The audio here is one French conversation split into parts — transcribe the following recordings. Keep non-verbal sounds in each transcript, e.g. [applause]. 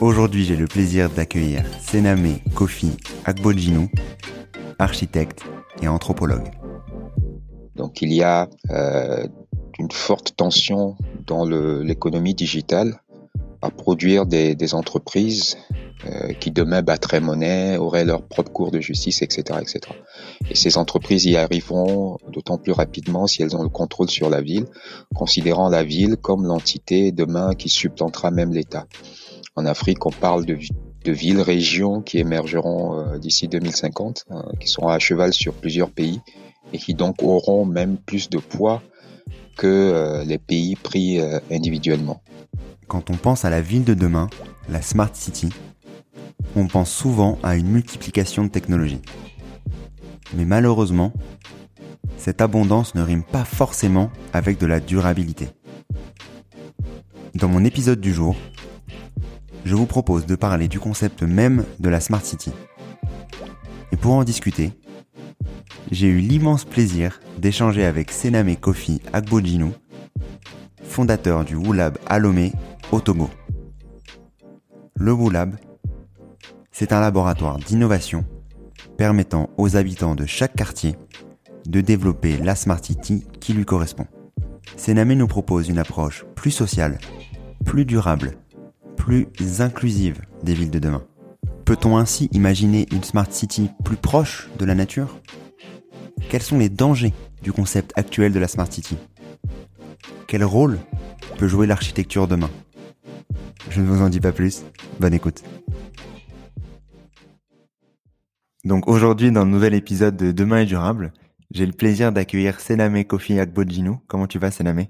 Aujourd'hui, j'ai le plaisir d'accueillir Sename Kofi Agbodjinou, architecte et anthropologue. Donc il y a euh, une forte tension dans l'économie digitale à produire des, entreprises euh, qui demain battraient monnaie, auraient leur propre cours de justice, etc., etc. Et ces entreprises y arriveront d'autant plus rapidement si elles ont le contrôle sur la ville, considérant la ville comme l'entité demain qui supplantera même l'État. En Afrique, on parle de, de villes-régions qui émergeront euh, d'ici 2050, hein, qui seront à cheval sur plusieurs pays et qui donc auront même plus de poids que euh, les pays pris individuellement. Quand on pense à la ville de demain, la Smart City, on pense souvent à une multiplication de technologies. Mais malheureusement, cette abondance ne rime pas forcément avec de la durabilité. Dans mon épisode du jour, je vous propose de parler du concept même de la Smart City. Et pour en discuter, j'ai eu l'immense plaisir d'échanger avec Sename Kofi Agbodjinou, fondateur du WULAB Alomé au. Le WULAB c'est un laboratoire d'innovation permettant aux habitants de chaque quartier de développer la Smart City qui lui correspond. Sename nous propose une approche plus sociale, plus durable, plus inclusive des villes de demain. Peut-on ainsi imaginer une Smart City plus proche de la nature? Quels sont les dangers du concept actuel de la Smart City? Quel rôle peut jouer l'architecture demain? Je ne vous en dis pas plus, bonne écoute. Donc aujourd'hui, dans le nouvel épisode de Demain est durable, j'ai le plaisir d'accueillir Sename Kofi Agbodjinou. Comment tu vas, Sename?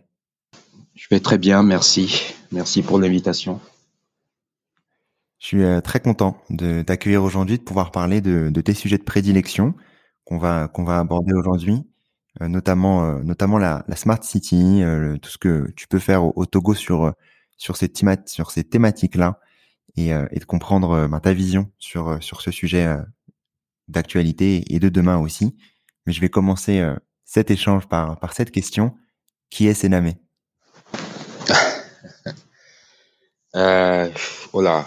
Je vais très bien, merci. Merci pour l'invitation. Je suis euh, très content de t'accueillir aujourd'hui, de pouvoir parler de, tes sujets de prédilection qu'on va qu'on va aborder aujourd'hui, euh, notamment euh, notamment la, smart city, tout ce que tu peux faire au, Togo sur sur ces sur ces thématiques là et, de comprendre ben, ta vision sur sur ce sujet d'actualité et de demain aussi. Mais je vais commencer euh, cet échange par, par cette question. Qui est Sénamé? [laughs] Euh, Oh là,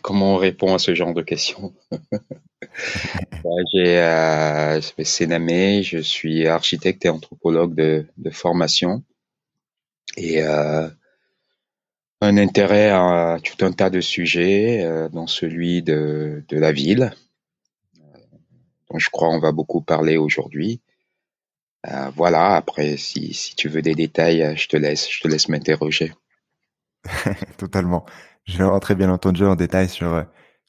comment on répond à ce genre de questions [laughs] bah, J'ai euh, Sénamé, je suis architecte et anthropologue de, de formation et euh, un intérêt à tout un tas de sujets, euh, dont celui de, de la ville, dont je crois on va beaucoup parler aujourd'hui. Euh, voilà, après, si, si tu veux des détails, euh, je te laisse, je te laisse m'interroger. [laughs] Totalement. Je vais rentrer bien entendu en détail sur, euh,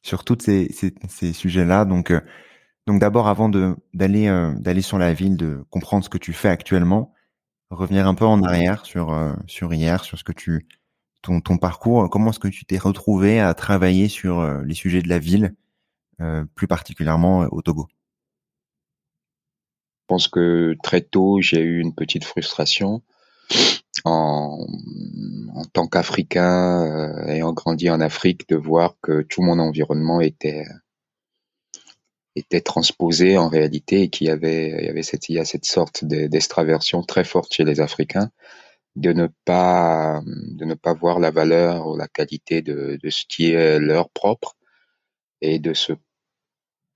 sur tous ces, ces, ces sujets-là. Donc, donc d'abord, avant d'aller, d'aller sur la ville, de comprendre ce que tu fais actuellement, revenir un peu en arrière sur, sur hier, sur ce que tu, ton, parcours, comment est-ce que tu t'es retrouvé à travailler sur les sujets de la ville, plus particulièrement au Togo? Je pense que très tôt, j'ai eu une petite frustration en, tant qu'Africain euh, ayant grandi en Afrique de voir que tout mon environnement était était transposé en réalité et qu'il y avait il y avait cette il y a cette sorte d'extraversion très forte chez les Africains de ne pas de ne pas voir la valeur ou la qualité de, de ce qui est leur propre et de se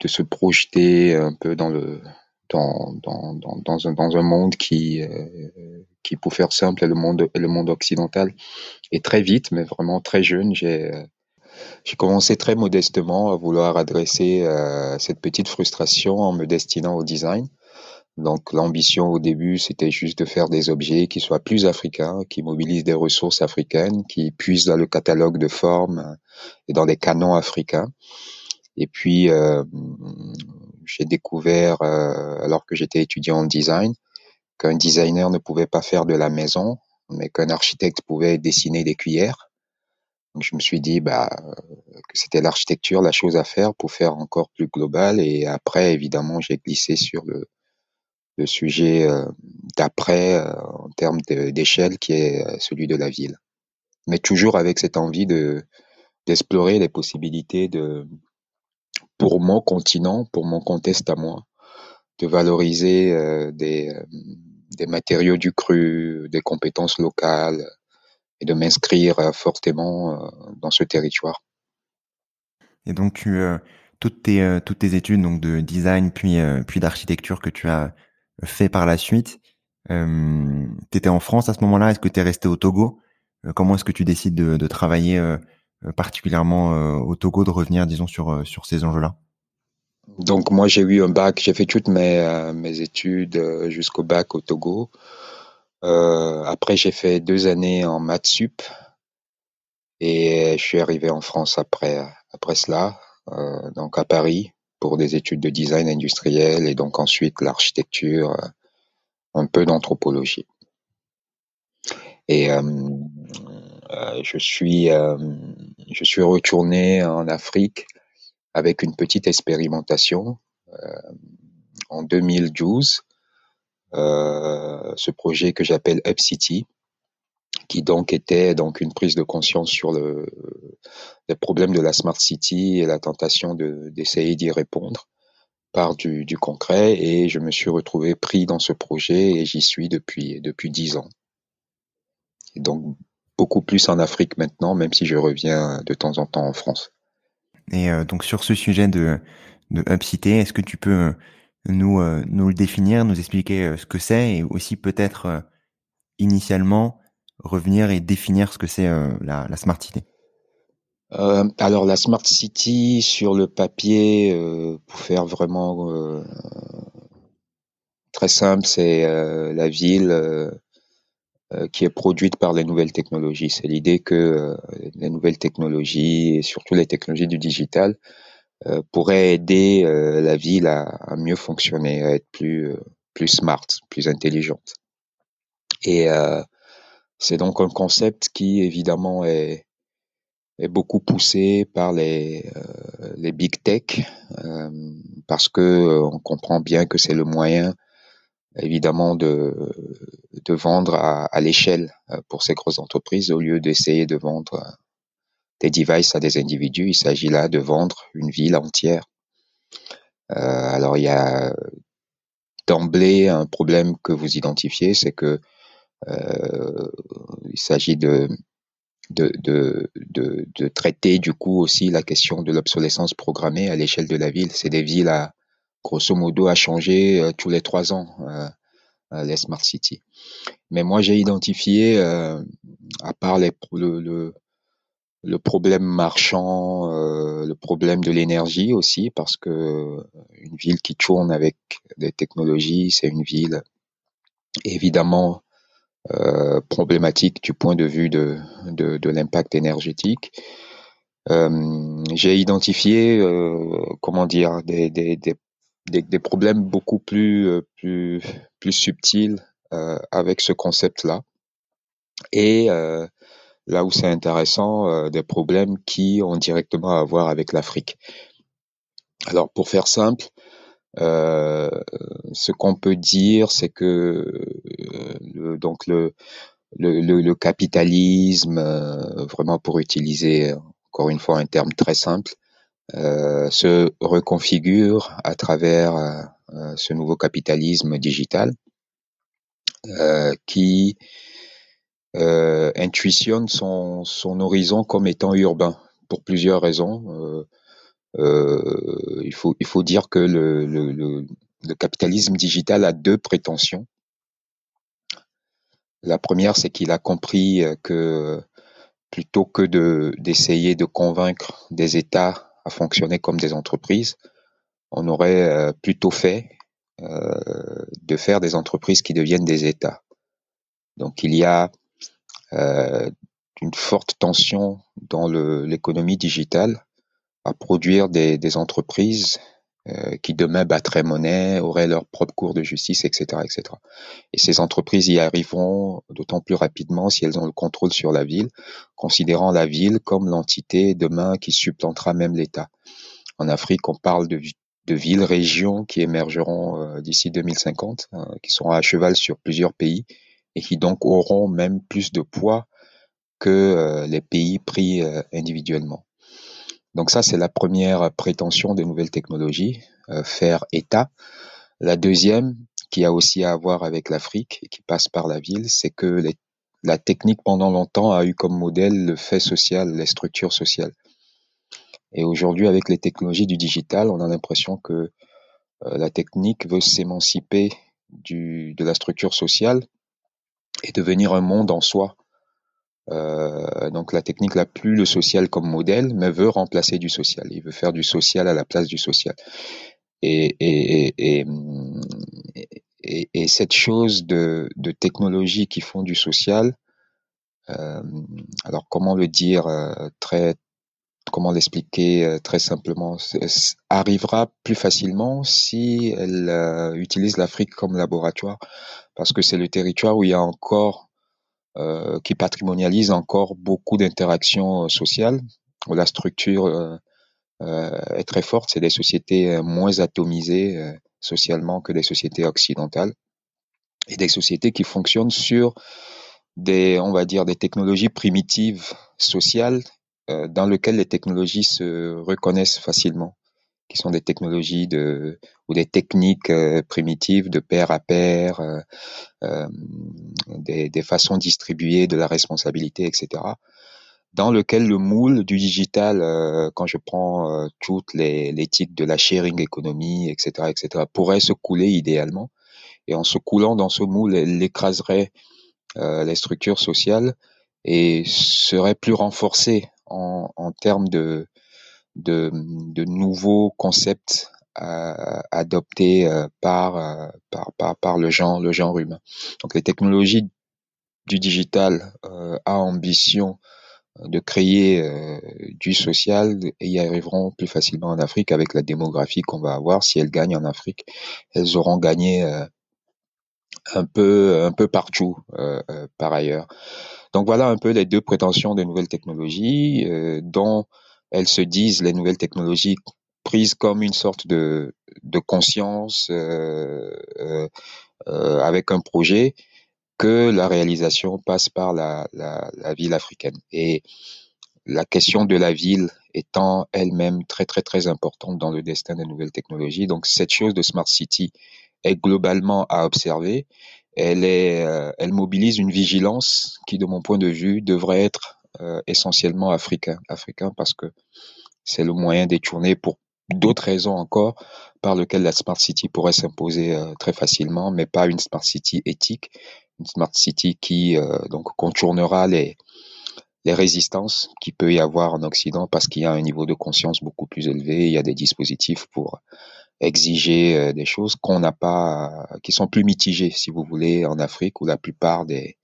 de se projeter un peu dans le dans, dans, dans, dans, un, dans un monde qui, euh, qui, pour faire simple, est le monde, le monde occidental. Et très vite, mais vraiment très jeune, j'ai j'ai commencé très modestement à vouloir adresser euh, cette petite frustration en me destinant au design. Donc l'ambition au début, c'était juste de faire des objets qui soient plus africains, qui mobilisent des ressources africaines, qui puissent dans le catalogue de formes et dans les canons africains. Et puis, euh, j'ai découvert, euh, alors que j'étais étudiant en design, qu'un designer ne pouvait pas faire de la maison, mais qu'un architecte pouvait dessiner des cuillères. Donc, je me suis dit bah, que c'était l'architecture la chose à faire pour faire encore plus global. Et après, évidemment, j'ai glissé sur le, le sujet euh, d'après euh, en termes d'échelle, qui est euh, celui de la ville. Mais toujours avec cette envie de d'explorer les possibilités de pour mon continent, pour mon contexte à moi, de valoriser des, des matériaux du cru, des compétences locales et de m'inscrire fortement dans ce territoire. Et donc, tu, toutes, tes, toutes tes études donc de design puis, puis d'architecture que tu as fait par la suite, euh, tu étais en France à ce moment-là? Est-ce que tu es resté au Togo? Comment est-ce que tu décides de, travailler euh, particulièrement euh, au Togo de revenir, disons, sur, euh, sur ces enjeux-là? Donc moi j'ai eu un bac, j'ai fait toutes mes, mes études jusqu'au bac au Togo. Euh, après j'ai fait deux années en maths sup. Et je suis arrivé en France après après cela, euh, donc à Paris pour des études de design industriel et donc ensuite l'architecture, un peu d'anthropologie. Et euh, euh, je suis euh, je suis retourné en Afrique avec une petite expérimentation en 2012. ce projet que j'appelle Up City, qui donc était donc une prise de conscience sur le, les problèmes de la smart city et la tentation d'essayer d'y répondre par du, du, concret et je me suis retrouvé pris dans ce projet et j'y suis depuis depuis dix ans. Et donc beaucoup plus en Afrique maintenant, même si je reviens de temps en temps en France. Et euh, donc sur ce sujet de, de Upcité, est-ce que tu peux euh, nous, euh, nous le définir, nous expliquer ce que c'est et aussi peut-être initialement revenir et définir ce que c'est la, la, Smart City euh, alors la Smart City sur le papier, euh, pour faire vraiment euh, très simple, c'est la ville euh, qui est produite par les nouvelles technologies. C'est l'idée que euh, les nouvelles technologies et surtout les technologies du digital euh, pourraient aider la ville à, à, mieux fonctionner, à être plus plus smart, plus intelligente. Et c'est donc un concept qui évidemment est beaucoup poussé par les les big tech parce que on comprend bien que c'est le moyen évidemment de, vendre à, à l'échelle euh, pour ces grosses entreprises au lieu d'essayer de vendre euh, des devices à des individus. Il s'agit là de vendre une ville entière. Euh, alors il y a d'emblée un problème que vous identifiez, c'est que euh, il s'agit de de, de, de, traiter du coup aussi la question de l'obsolescence programmée à l'échelle de la ville. C'est des villes à, grosso modo à changer euh, tous les trois ans, euh, euh, les smart cities. Mais moi, j'ai identifié, à part le, le, le, problème marchand, le problème de l'énergie aussi, parce que une ville qui tourne avec des technologies, c'est une ville évidemment euh, problématique du point de vue de, de, l'impact énergétique. Euh, j'ai identifié, euh, comment dire, des, des, des, des, problèmes beaucoup plus, euh, plus, plus subtils euh, avec ce concept-là. Et euh, là où c'est intéressant, euh, des problèmes qui ont directement à voir avec l'Afrique. Alors pour faire simple, euh, ce qu'on peut dire, c'est que le, donc le, le, capitalisme, vraiment pour utiliser encore une fois un terme très simple, se reconfigure à travers ce nouveau capitalisme digital qui intuitionne son, son horizon comme étant urbain pour plusieurs raisons. Euh, il, faut, il faut dire que le, capitalisme digital a deux prétentions. La première, c'est qu'il a compris que plutôt que de, d'essayer de convaincre des États à fonctionner comme des entreprises, on aurait euh, plutôt fait euh, de faire des entreprises qui deviennent des États. Donc il y a euh, une forte tension dans l'économie digitale à produire des, entreprises euh, qui demain battraient monnaie, auraient leur propre cours de justice, etc., etc. Et ces entreprises y arriveront d'autant plus rapidement si elles ont le contrôle sur la ville, considérant la ville comme l'entité demain qui supplantera même l'État. En Afrique, on parle de, de villes-régions qui émergeront euh, d'ici 2050, hein, qui seront à cheval sur plusieurs pays et qui donc auront même plus de poids que euh, les pays pris individuellement. Donc ça, c'est la première prétention des nouvelles technologies, euh, faire État. La deuxième, qui a aussi à voir avec l'Afrique et qui passe par la ville, c'est que la technique pendant longtemps a eu comme modèle le fait social, les structures sociales. Et aujourd'hui, avec les technologies du digital, on a l'impression que euh, la technique veut s'émanciper de la structure sociale et devenir un monde en soi euh, donc la technique n'a plus le social comme modèle, mais veut remplacer du social. Il veut faire du social à la place du social. Et, et, et, et, et cette chose de, de technologies qui font du social, euh, alors comment le dire euh, très comment l'expliquer euh, très simplement arrivera plus facilement si elle euh, utilise l'Afrique comme laboratoire parce que c'est le territoire où il y a encore qui patrimonialise encore beaucoup d'interactions euh, sociales, où la structure euh, est très forte. C'est des sociétés moins atomisées socialement que des sociétés occidentales. Et des sociétés qui fonctionnent sur des, on va dire, des technologies primitives sociales dans lesquelles les technologies se reconnaissent facilement qui sont des technologies de, ou des techniques euh, primitives de pair à pair, euh, euh, des, des, façons distribuées de la responsabilité, etc. Dans lequel le moule du digital, quand je prends toutes les l'éthique de la sharing economy, etc., etc., pourrait se couler idéalement. Et en se coulant dans ce moule, elle écraserait les structures sociales et serait plus renforcée en, en termes de de, de nouveaux concepts euh, adoptés euh, par, euh, par, par, par, le genre, le genre humain. Donc les technologies du digital euh, a ambition de créer euh, du social et y arriveront plus facilement en Afrique avec la démographie qu'on va avoir. Si elles gagnent en Afrique, elles auront gagné un peu un peu partout par ailleurs. Donc voilà un peu les deux prétentions des nouvelles technologies dont elles se disent, les nouvelles technologies, prises comme une sorte de, de conscience euh, euh, euh, avec un projet, que la réalisation passe par la, la, la, ville africaine. Et la question de la ville étant elle-même très très très importante dans le destin des nouvelles technologies. Donc cette chose de Smart City est globalement à observer. Elle, est, euh, elle mobilise une vigilance qui, de mon point de vue, devrait être essentiellement africain, africain parce que c'est le moyen détourné pour d'autres raisons encore par lequel la smart city pourrait s'imposer euh, très facilement, mais pas une smart city éthique, une smart city qui euh, donc contournera les les résistances qu'il peut y avoir en Occident parce qu'il y a un niveau de conscience beaucoup plus élevé, il y a des dispositifs pour exiger des choses qu'on n'a pas, qui sont plus mitigées, si vous voulez, en Afrique où la plupart des euh,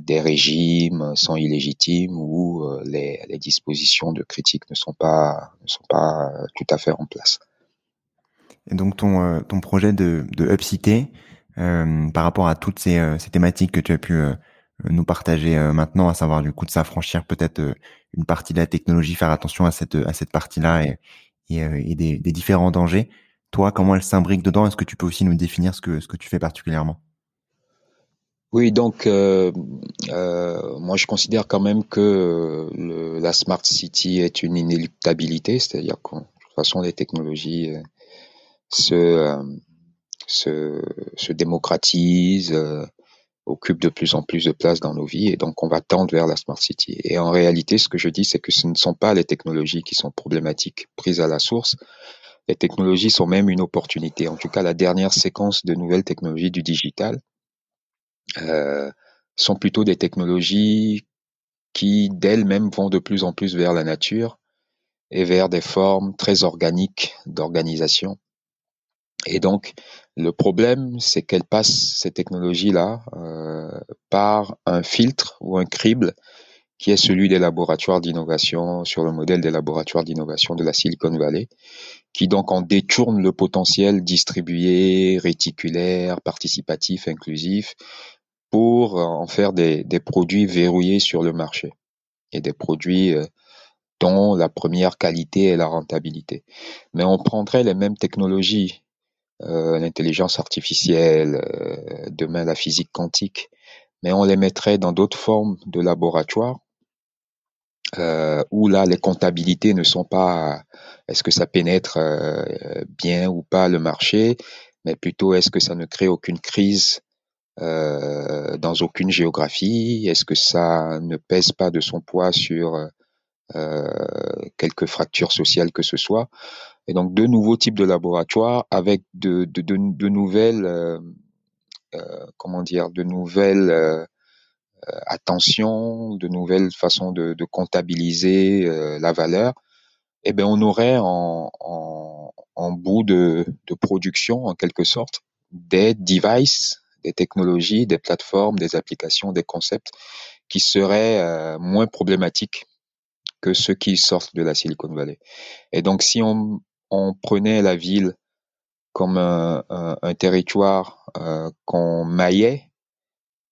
des régimes sont illégitimes ou euh, les, dispositions de critique ne sont pas, ne sont pas euh, tout à fait en place. Et donc ton, ton projet de, de Upcité, euh, par rapport à toutes ces, ces, thématiques que tu as pu nous partager maintenant, à savoir du coup de s'affranchir peut-être une partie de la technologie, faire attention à cette, à cette partie-là et, et, des, différents dangers. Toi, comment elle s'imbrique dedans? Est-ce que tu peux aussi nous définir ce que, ce que tu fais particulièrement? Oui, donc euh, euh, moi je considère quand même que le, la smart city est une inéluctabilité, c'est-à-dire que de toute façon les technologies euh, se, euh, se, se démocratisent, euh, occupent de plus en plus de place dans nos vies et donc on va tendre vers la smart city. Et en réalité, ce que je dis, c'est que ce ne sont pas les technologies qui sont problématiques prises à la source. Les technologies sont même une opportunité. En tout cas, la dernière séquence de nouvelles technologies du digital euh, sont plutôt des technologies qui d'elles-mêmes vont de plus en plus vers la nature et vers des formes très organiques d'organisation. Et donc, le problème, c'est qu'elles passent ces technologies-là euh, par un filtre ou un crible qui est celui des laboratoires d'innovation sur le modèle des laboratoires d'innovation de la Silicon Valley, qui donc en détourne le potentiel distribué, réticulaire, participatif, inclusif, pour en faire des, des, produits verrouillés sur le marché et des produits euh, dont la première qualité est la rentabilité. Mais on prendrait les mêmes technologies, euh, l'intelligence artificielle, euh, demain la physique quantique, mais on les mettrait dans d'autres formes de laboratoire euh, où là les comptabilités ne sont pas est-ce que ça pénètre euh, bien ou pas le marché, mais plutôt est-ce que ça ne crée aucune crise euh, dans aucune géographie Est-ce que ça ne pèse pas de son poids sur euh, quelques fractures sociales que ce soit? Et donc deux nouveaux types de laboratoires avec de, de, de, de nouvelles, euh, euh comment dire, de nouvelles euh, attentions, de nouvelles façons de, de comptabiliser euh, la valeur. Eh bien, on aurait en, en, en bout de, de production, en quelque sorte, des devices des technologies, des plateformes, des applications, des concepts qui seraient euh, moins problématiques que ceux qui sortent de la Silicon Valley. Et donc, si on, on prenait la ville comme un, territoire euh, qu'on maillait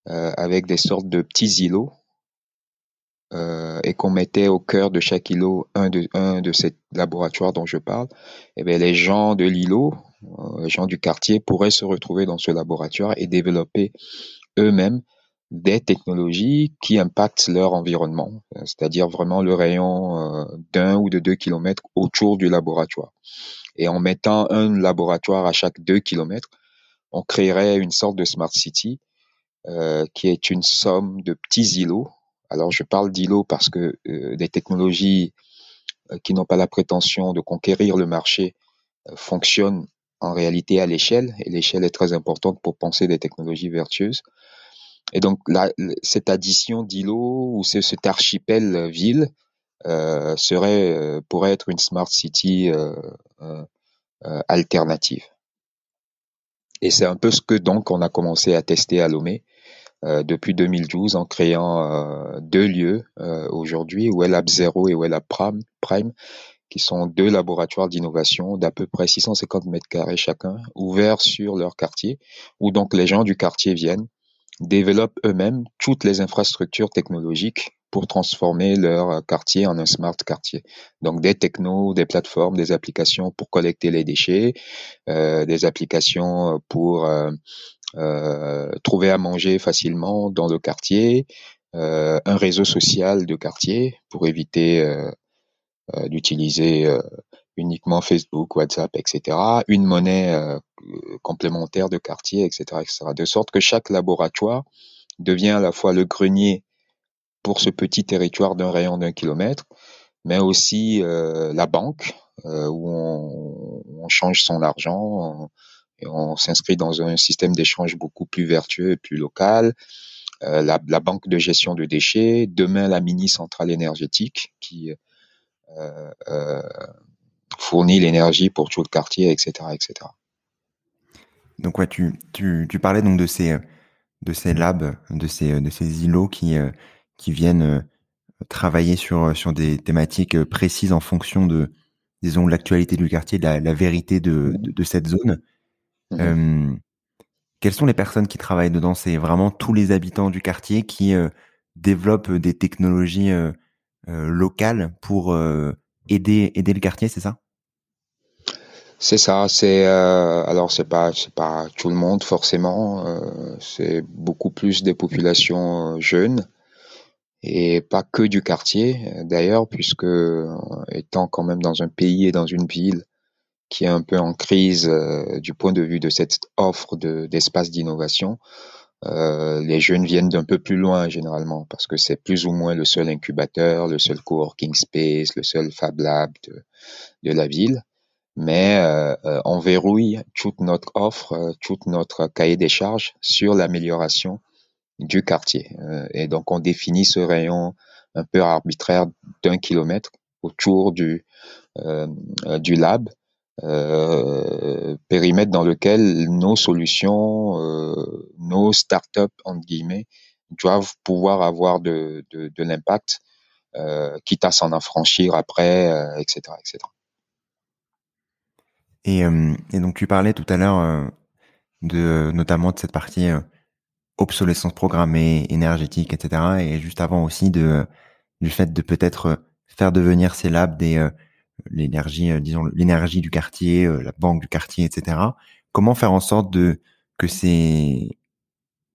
euh, avec des sortes de petits îlots euh, et qu'on mettait au cœur de chaque îlot un de, un de ces laboratoires dont je parle, eh bien, les gens de l'îlot les gens du quartier pourraient se retrouver dans ce laboratoire et développer eux-mêmes des technologies qui impactent leur environnement, c'est-à-dire vraiment le rayon d'un ou de deux kilomètres autour du laboratoire. Et en mettant un laboratoire à chaque deux kilomètres, on créerait une sorte de smart city euh, qui est une somme de petits îlots. Alors je parle d'îlots parce que euh, des technologies qui n'ont pas la prétention de conquérir le marché euh, fonctionnent en réalité à l'échelle, et l'échelle est très importante pour penser des technologies vertueuses. Et donc, la, cette addition d'îlots ou ce, cet archipel ville euh, serait, euh, pourrait être une smart city euh, euh, euh, alternative. Et c'est un peu ce que donc on a commencé à tester à Lomé euh, depuis 2012 en créant deux lieux aujourd'hui, Wellab 0 et Wellab Prime qui sont deux laboratoires d'innovation d'à peu près 650 mètres carrés chacun, ouverts sur leur quartier, où donc les gens du quartier viennent, développent eux-mêmes toutes les infrastructures technologiques pour transformer leur quartier en un smart quartier. Donc des technos, des plateformes, des applications pour collecter les déchets, euh, des applications pour euh, euh, trouver à manger facilement dans le quartier, euh, un réseau social de quartier pour éviter euh, euh, d'utiliser euh, uniquement Facebook, WhatsApp, etc. Une monnaie euh, complémentaire de quartier, etc., etc. De sorte que chaque laboratoire devient à la fois le grenier pour ce petit territoire d'un rayon d'un kilomètre, mais aussi euh, la banque euh, où on, on, change son argent on, on s'inscrit dans un système d'échange beaucoup plus vertueux et plus local. Euh, la, la, banque de gestion de déchets, demain la mini centrale énergétique qui euh, euh, fournit l'énergie pour tout le quartier, etc., etc. Donc ouais, tu, tu, tu parlais donc de ces de ces labs, de ces de ces îlots qui qui viennent travailler sur sur des thématiques précises en fonction de disons l'actualité du quartier, de la, la vérité de, de, de cette zone. Mmh. Euh, quelles sont les personnes qui travaillent dedans? C'est vraiment tous les habitants du quartier qui euh, développent des technologies euh, euh, locales pour euh, aider aider le quartier, c'est ça? C'est ça, c'est euh, alors c'est pas c'est pas tout le monde forcément, euh, c'est beaucoup plus des populations euh, jeunes et pas que du quartier d'ailleurs puisque étant quand même dans un pays et dans une ville qui est un peu en crise du point de vue de cette offre de d'espace d'innovation, les jeunes viennent d'un peu plus loin généralement parce que c'est plus ou moins le seul incubateur, le seul coworking space, le seul Fab Lab de, de la ville mais euh, euh, on verrouille toute notre offre, euh, toute notre cahier des charges sur l'amélioration du quartier. et donc on définit ce rayon un peu arbitraire d'un kilomètre autour du, du lab, périmètre dans lequel nos solutions, nos startups, entre guillemets, doivent pouvoir avoir de, de, de l'impact, quitte à s'en affranchir après, etc., etc. Et, euh, et, donc tu parlais tout à l'heure euh, de notamment de cette partie euh, obsolescence programmée, énergétique, etc. Et juste avant aussi de du fait de peut-être faire devenir ces labs des l'énergie, disons l'énergie du quartier, la banque du quartier, etc. Comment faire en sorte que ces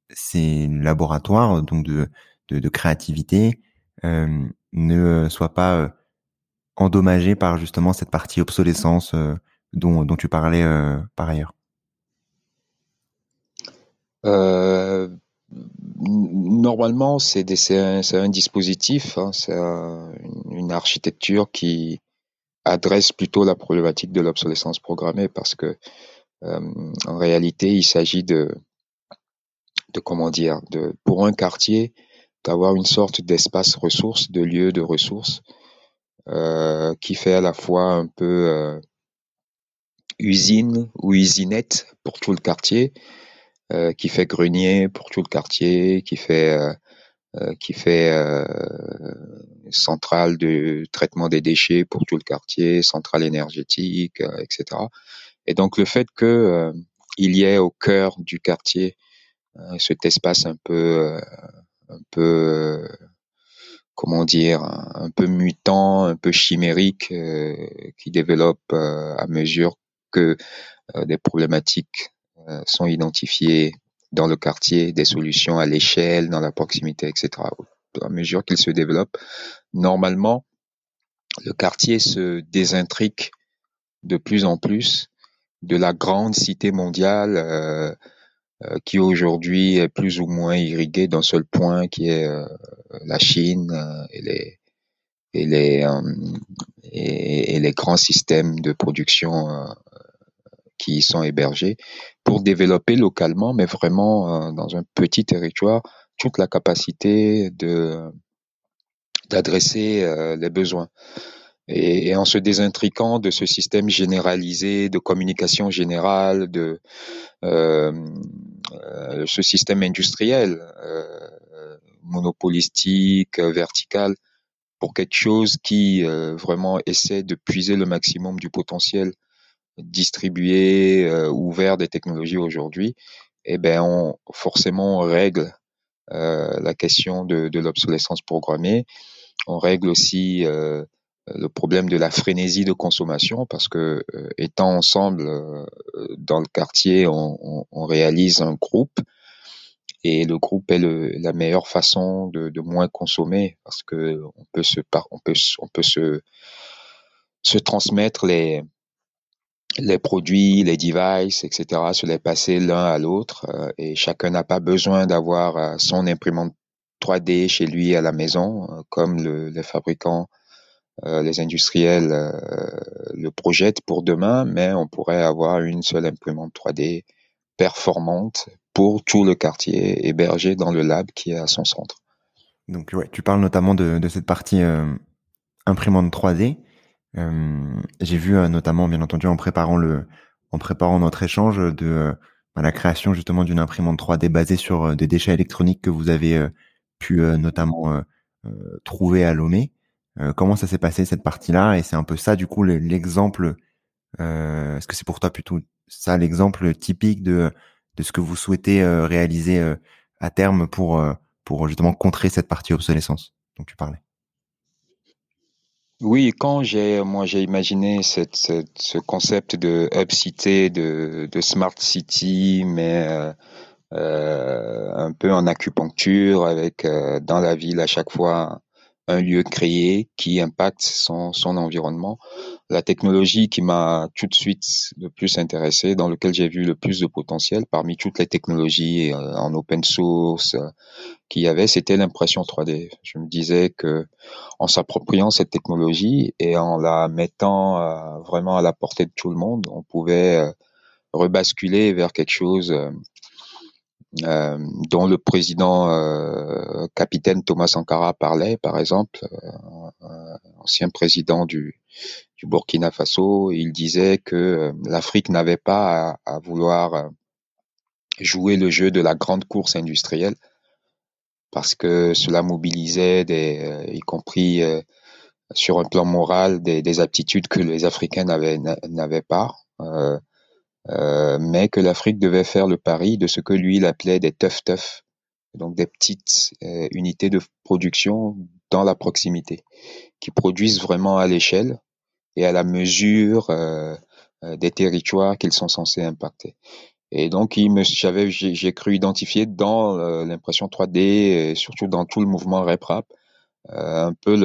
laboratoires donc de de, créativité ne soient pas endommagés par justement cette partie obsolescence dont, dont tu parlais euh, par ailleurs? Euh, Normalement, c'est un, un, dispositif, hein, c'est une architecture qui adresse plutôt la problématique de l'obsolescence programmée parce que euh, en réalité, il s'agit de, de comment dire, de pour un quartier d'avoir une sorte d'espace ressource, de lieu de ressources euh, qui fait à la fois un peu euh, usine ou usinette pour tout le quartier, euh, qui fait grenier pour tout le quartier, qui fait euh, qui fait euh, centrale de traitement des déchets pour tout le quartier, centrale énergétique, euh, etc. Et donc le fait que il y ait au cœur du quartier cet espace un peu un peu comment dire, un peu mutant, un peu chimérique, euh, qui développe euh, à mesure que euh, des problématiques euh, sont identifiées dans le quartier, des solutions à l'échelle, dans la proximité, etc. À mesure qu'il se développe, normalement, le quartier se désintrique de plus en plus de la grande cité mondiale euh, euh, qui aujourd'hui est plus ou moins irriguée d'un seul point qui est euh, la Chine et les et les et, et, les grands systèmes de production qui y sont hébergés pour développer localement, mais vraiment euh, dans un petit territoire, toute la capacité de d'adresser euh, les besoins. Et, et, en se désintriquant de ce système généralisé de communication générale, de euh, euh ce système industriel euh, monopolistique, vertical, pour quelque chose qui vraiment essaie de puiser le maximum du potentiel distribué, euh, ouvert des technologies aujourd'hui, eh ben on forcément on règle euh, la question de, de l'obsolescence programmée. On règle aussi euh, le problème de la frénésie de consommation parce que euh, étant ensemble euh, dans le quartier, on, on, on, réalise un groupe et le groupe est le, la meilleure façon de, de, moins consommer parce que on peut se on peut on peut se se transmettre les les produits, les devices, etc., se les passer l'un à l'autre euh, et chacun n'a pas besoin d'avoir euh, son imprimante 3D chez lui à la maison, euh, comme le, les fabricants, les industriels le projettent pour demain, mais on pourrait avoir une seule imprimante 3D performante pour tout le quartier hébergé dans le lab qui est à son centre. Donc ouais, tu parles notamment de, de cette partie imprimante 3D. Euh, j'ai vu euh, notamment, bien entendu, en préparant le, en préparant notre échange, de euh, bah, la création justement d'une imprimante 3D basée sur des déchets électroniques que vous avez pu notamment trouver à Lomé. comment ça s'est passé cette partie-là? Et c'est un peu ça, du coup, l'exemple. Est-ce que c'est pour toi plutôt ça l'exemple typique de de ce que vous souhaitez réaliser à terme pour pour justement contrer cette partie obsolescence dont tu parlais? Oui, quand j'ai moi j'ai imaginé cette, ce concept de hub cité, de, de smart city, mais euh, euh, un peu en acupuncture, avec euh, dans la ville à chaque fois un lieu créé qui impacte son, son environnement. La technologie qui m'a tout de suite le plus intéressé, dans lequel j'ai vu le plus de potentiel parmi toutes les technologies euh, en open source qu'il y avait, c'était l'impression 3D. Je me disais que en s'appropriant cette technologie et en la mettant euh, vraiment à la portée de tout le monde, on pouvait rebasculer vers quelque chose euh, dont le président euh, capitaine Thomas Sankara parlait, par exemple, euh, ancien président du, du, Burkina Faso, il disait que l'Afrique n'avait pas à, à, vouloir jouer le jeu de la grande course industrielle parce que cela mobilisait des, y compris sur un plan moral, des, des aptitudes que les Africains n'avaient pas. Euh, euh, mais que l'Afrique devait faire le pari de ce que lui il appelait des tough tough, donc des petites euh, unités de production dans la proximité, qui produisent vraiment à l'échelle et à la mesure euh, euh des territoires qu'ils sont censés impacter. Et donc, j'ai, cru identifier dans l'impression 3D, et surtout dans tout le mouvement RepRap, un peu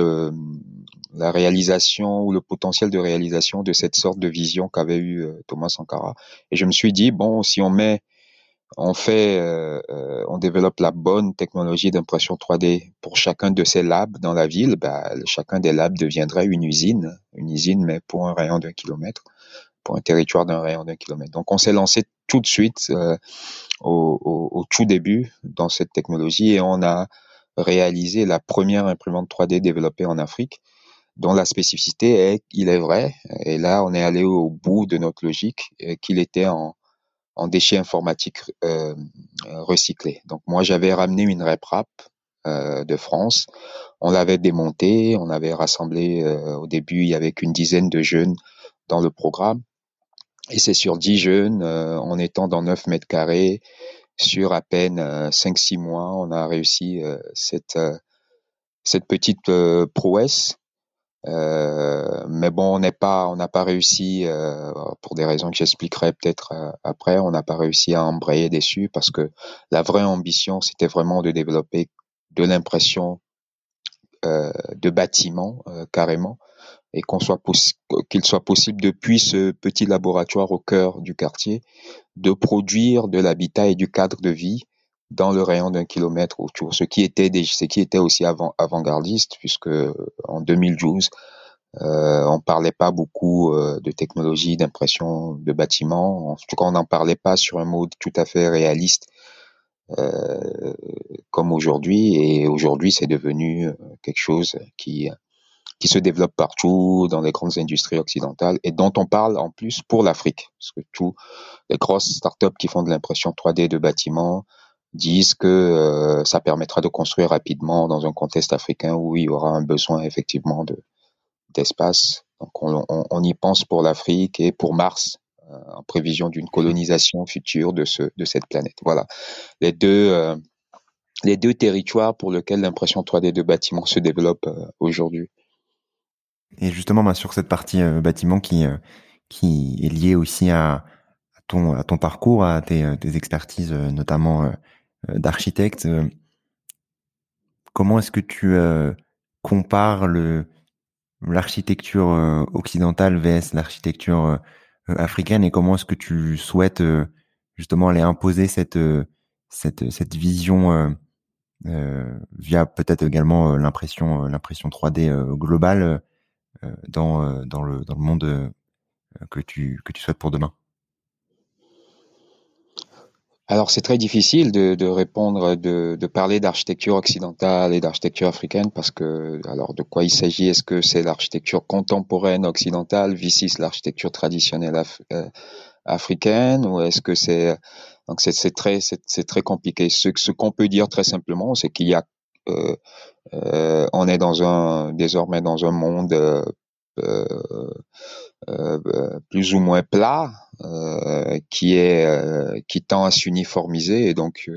la réalisation ou le potentiel de réalisation de cette sorte de vision qu'avait eu euh, Thomas Sankara. Et je me suis dit, bon, si on met, on fait, euh, euh, on développe la bonne technologie d'impression 3D pour chacun de ces labs dans la ville, bah, chacun des labs deviendrait une usine, une usine, mais pour un rayon d'un kilomètre, pour un territoire d'un rayon d'un kilomètre. Donc, on s'est lancé tout de suite au, au, tout début dans cette technologie et on a réalisé la première imprimante 3D développée en Afrique dont la spécificité est, il est vrai, et là on est allé au bout de notre logique, euh, qu'il était en, en déchets informatiques euh, recyclés. Donc moi j'avais ramené une RepRap euh, de France, on l'avait démonté, on avait rassemblé euh, au début il y avait qu'une dizaine de jeunes dans le programme, et c'est sur dix jeunes, euh, en étant dans 9 mètres carrés, sur à peine 5-6 mois, on a réussi cette, cette petite prouesse euh, mais bon, on n'est pas, on n'a pas réussi euh, pour des raisons que j'expliquerai peut-être euh, après. On n'a pas réussi à embrayer dessus parce que la vraie ambition, c'était vraiment de développer de l'impression de bâtiments carrément et qu'on soit qu'il soit possible depuis ce petit laboratoire au cœur du quartier de produire de l'habitat et du cadre de vie dans le rayon d'un kilomètre autour, ce qui était ce qui était aussi avant avant-gardiste puisque en 2012 euh, on parlait pas beaucoup euh, de technologie d'impression de bâtiments. En tout cas, on n'en parlait pas sur un mode tout à fait réaliste euh, comme aujourd'hui. Et aujourd'hui, c'est devenu euh, quelque chose qui qui se développe partout dans les grandes industries occidentales et dont on parle en plus pour l'Afrique, parce que tous les grosses startups qui font de l'impression 3D de bâtiments, disent que euh, ça permettra de construire rapidement dans un contexte africain où il y aura un besoin effectivement de d'espace. Donc on, y pense pour l'Afrique et pour Mars euh, en prévision d'une colonisation future de ce de cette planète. Voilà les deux euh, les deux territoires pour lesquels l'impression 3D de bâtiments se développe aujourd'hui. Et justement, bah, sur cette partie bâtiment qui qui est liée aussi à, ton à ton parcours, à tes, tes expertises notamment euh, d'architecte. Euh, comment est-ce que tu euh, compares l'architecture occidentale vs l'architecture africaine et comment est-ce que tu souhaites justement aller imposer cette cette cette vision euh, via peut-être également l'impression l'impression 3D globale dans dans le dans le monde que tu que tu souhaites pour demain? Alors c'est très difficile de, de répondre, de, de parler d'architecture occidentale et d'architecture africaine parce que alors de quoi il s'agit? Est-ce que c'est l'architecture contemporaine occidentale versus l'architecture traditionnelle euh, africaine? Ou est-ce que c'est donc c'est très c'est très compliqué? Ce, ce qu'on peut dire très simplement, c'est qu'il y a euh, euh, on est désormais dans un monde euh, euh, plus ou moins plat, euh, qui euh, tend à s'uniformiser et donc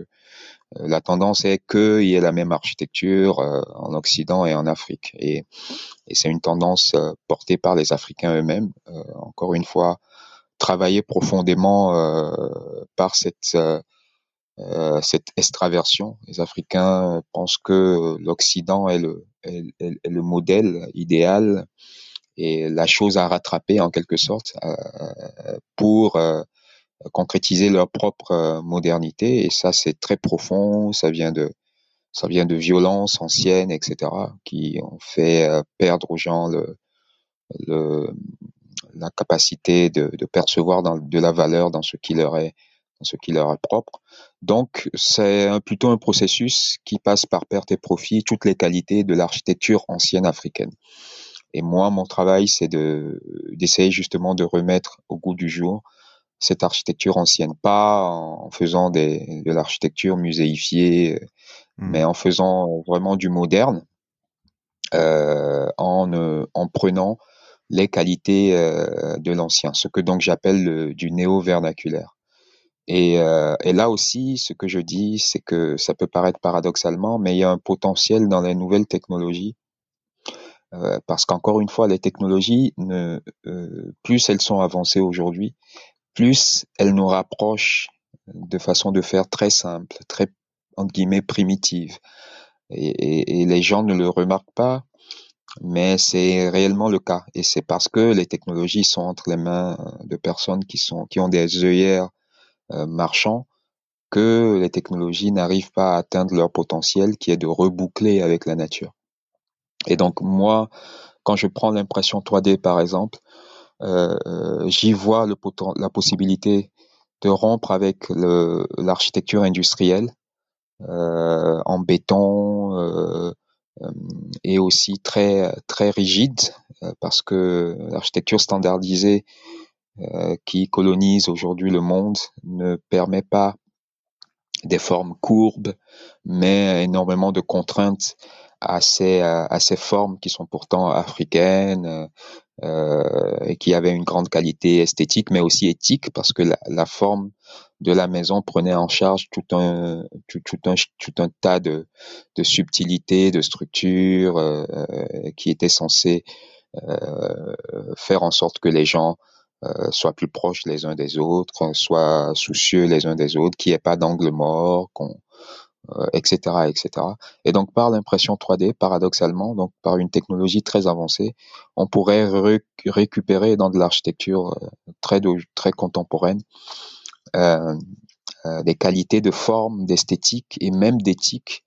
la tendance est qu'il y ait la même architecture en Occident et en Afrique. Et, c'est une tendance portée par les Africains eux-mêmes. encore une fois, travailler profondément par cette euh, cette extraversion. Les Africains pensent que l'Occident est le, est, le modèle idéal et la chose à rattraper en quelque sorte euh, pour euh, concrétiser leur propre modernité. Et ça, c'est très profond. Ça vient de ça vient de violences anciennes, etc., qui ont fait perdre aux gens le, le la capacité de, de percevoir dans, de la valeur dans ce qui leur est ce qui leur est propre. Donc, c'est plutôt un processus qui passe par perte et profit toutes les qualités de l'architecture ancienne africaine. Et moi, mon travail, c'est de d'essayer justement de remettre au goût du jour cette architecture ancienne, pas en faisant des, de l'architecture muséifiée, mmh. mais en faisant vraiment du moderne, euh, en, euh, en prenant les qualités euh, de l'ancien, ce que donc j'appelle du néo-vernaculaire. Et, euh, et, là aussi, ce que je dis, c'est que ça peut paraître paradoxalement, mais il y a un potentiel dans les nouvelles technologies, euh, parce qu'encore une fois, les technologies, ne, euh, plus elles sont avancées aujourd'hui, plus elles nous rapprochent de façon de faire très simple, très entre guillemets primitive. Et, et, et les gens ne le remarquent pas, mais c'est réellement le cas. Et c'est parce que les technologies sont entre les mains de personnes qui sont qui ont des œillères euh, marchand que les technologies n'arrivent pas à atteindre leur potentiel qui est de reboucler avec la nature. Et donc moi, quand je prends l'impression 3D par exemple, euh, j'y vois le, la possibilité de rompre avec l'architecture industrielle euh, en béton euh, euh, et aussi très très rigide parce que l'architecture standardisée euh, qui colonise aujourd'hui le monde ne permet pas des formes courbes, mais énormément de contraintes à ces, à ces formes qui sont pourtant africaines euh, et qui avaient une grande qualité esthétique, mais aussi éthique, parce que la, la forme de la maison prenait en charge tout un, tout, tout un, tout un tas de, de subtilités, de structures euh, qui étaient censées euh, faire en sorte que les gens euh, soient plus proches les uns des autres, soient soucieux les uns des autres, qu'il n'y ait pas d'angle mort, qu'on, etc., euh, etc. Et donc par l'impression 3D, paradoxalement, donc par une technologie très avancée, on pourrait récupérer dans de l'architecture euh, très très contemporaine euh, des qualités de forme, d'esthétique et même d'éthique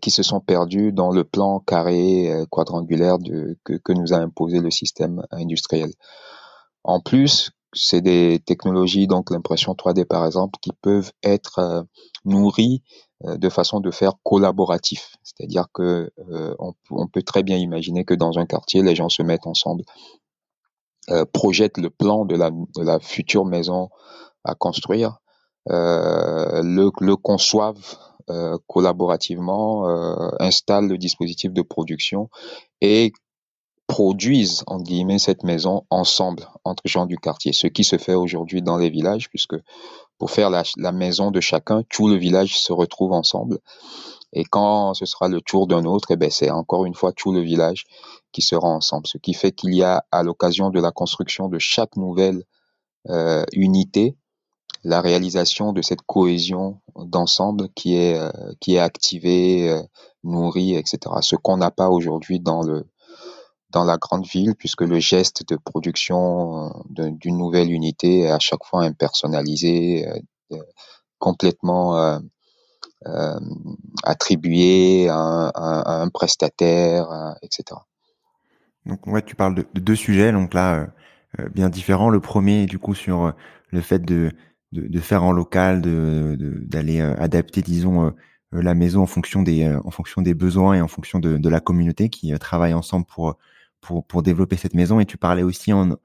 qui se sont perdues dans le plan carré quadrangulaire que nous a imposé le système industriel. En plus, c'est des technologies, donc l'impression 3D par exemple, qui peuvent être euh, nourries euh, de façon de faire collaboratif. C'est-à-dire que euh, on, peut très bien imaginer que dans un quartier, les gens se mettent ensemble, projettent le plan de la, de la future maison à construire, le, le conçoivent collaborativement, installent le dispositif de production et produisent en guillemets cette maison ensemble entre gens du quartier, ce qui se fait aujourd'hui dans les villages, puisque pour faire la, maison de chacun, tout le village se retrouve ensemble. Et quand ce sera le tour d'un autre, eh ben c'est encore une fois tout le village qui sera ensemble. Ce qui fait qu'il y a, à l'occasion de la construction de chaque nouvelle euh, unité, la réalisation de cette cohésion d'ensemble qui est euh, qui est activée, euh, nourrie, etc. Ce qu'on n'a pas aujourd'hui dans le dans la grande ville, puisque le geste de production euh, d'une nouvelle unité est à chaque fois impersonnalisé, euh, complètement euh, attribué à un, prestataire, etc. Donc ouais, tu parles de, deux sujets, donc là bien différents. Le premier, du coup, sur le fait de de, faire en local, de d'aller adapter, disons, la maison en fonction des en fonction des besoins et en fonction de, de la communauté qui travaille ensemble pour pour, pour développer cette maison. Et tu parlais aussi en,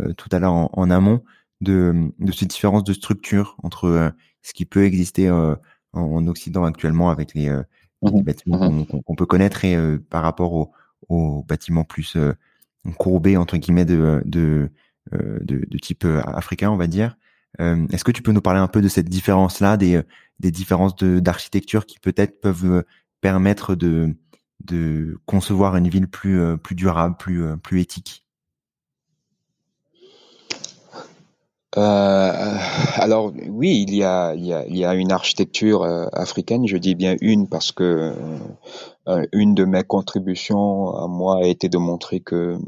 euh, tout à l'heure en, amont de, de ces différences de structure entre euh, ce qui peut exister euh, en, Occident actuellement avec les, mmh bâtiments mmh qu'on peut connaître et par rapport aux, aux bâtiments plus courbés entre guillemets de, de, de, de type africain, on va dire. Est-ce que tu peux nous parler un peu de cette différence-là, des, des différences d'architecture qui peut-être peuvent permettre de, de concevoir une ville plus, plus durable, plus, plus éthique Euh, alors oui, il y a, une architecture euh, africaine. Je dis bien une parce que euh, une de mes contributions à moi a été de montrer que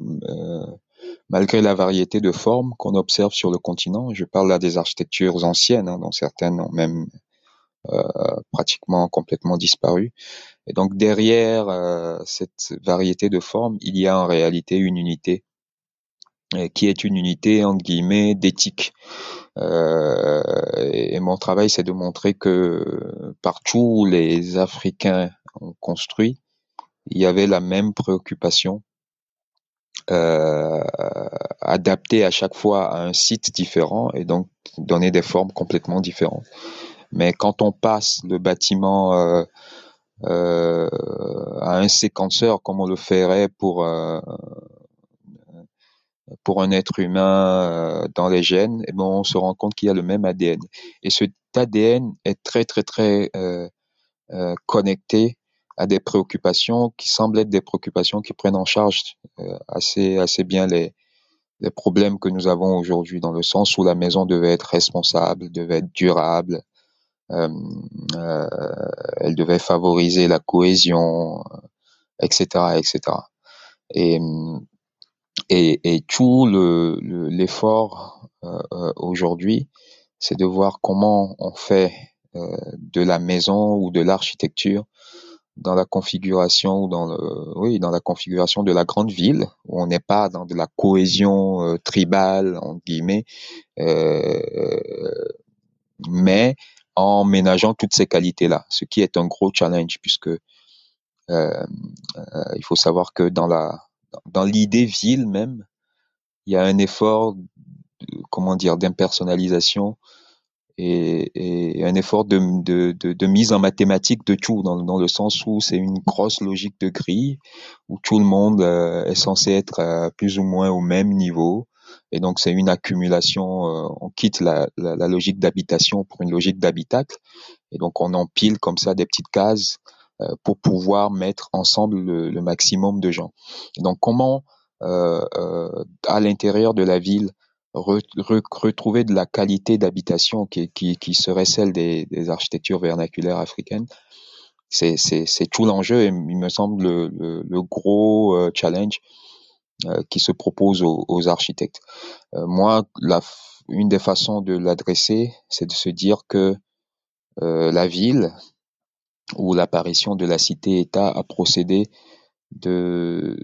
malgré la variété de formes qu'on observe sur le continent, je parle là des architectures anciennes, hein, dont certaines ont même pratiquement complètement disparu. Et donc derrière cette variété de formes, il y a en réalité une unité qui est une unité entre guillemets d'éthique. Euh, et mon travail, c'est de montrer que partout où les Africains ont construit, il y avait la même préoccupation, euh, adaptée à chaque fois à un site différent et donc donner des formes complètement différentes. Mais quand on passe le bâtiment euh, euh, à un séquenceur comme on le ferait pour euh, pour un être humain euh, dans les gènes, et eh ben, on se rend compte qu'il y a le même ADN. Et cet ADN est très très très euh, euh, connecté à des préoccupations qui semblent être des préoccupations qui prennent en charge euh, assez assez bien les les problèmes que nous avons aujourd'hui dans le sens où la maison devait être responsable, devait être durable, elle devait favoriser la cohésion, etc., etc. Et et, et tout le, l'effort euh, euh, aujourd'hui, c'est de voir comment on fait euh, de la maison ou de l'architecture dans la configuration ou dans le, oui dans la configuration de la grande ville où on n'est pas dans de la cohésion euh, tribale entre guillemets euh, mais en ménageant toutes ces qualités là ce qui est un gros challenge puisque euh, il faut savoir que dans la dans l'idée ville même, il y a un effort, de, comment dire, d'impersonnalisation et, et, un effort de, de, de, de, mise en mathématiques de tout, dans, dans le sens où c'est une grosse logique de grille, où tout le monde euh, est censé être euh, plus ou moins au même niveau. Et donc c'est une accumulation, euh, on quitte la, la, la logique d'habitation pour une logique d'habitacle. Et donc on empile comme ça des petites cases euh, pour pouvoir mettre ensemble le, le, maximum de gens. Donc comment euh, euh, à l'intérieur de la ville re, re, retrouver de la qualité d'habitation qui, qui, qui, serait celle des, des architectures vernaculaires africaines? C'est tout l'enjeu et il me semble le, le, le gros euh, challenge qui se propose aux, aux architectes. Euh, moi, la, une des façons de l'adresser, c'est de se dire que la ville, où l'apparition de la cité-État a procédé de,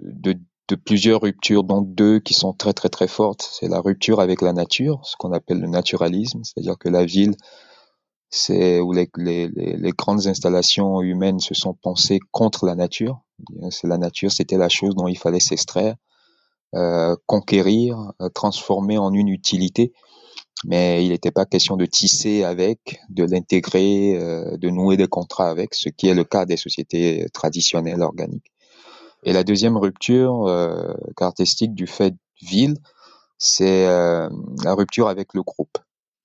de, de, plusieurs ruptures, dont deux qui sont très très très fortes. C'est la rupture avec la nature, ce qu'on appelle le naturalisme, c'est-à-dire que la ville, c'est où les, les, les, grandes installations humaines se sont pensées contre la nature. C'est la nature, c'était la chose dont il fallait s'extraire, euh, conquérir, euh, transformer en une utilité mais il n'était pas question de tisser avec, de l'intégrer, euh, de nouer des contrats avec, ce qui est le cas des sociétés traditionnelles organiques. Et la deuxième rupture euh, caractéristique du fait ville, c'est euh, la rupture avec le groupe.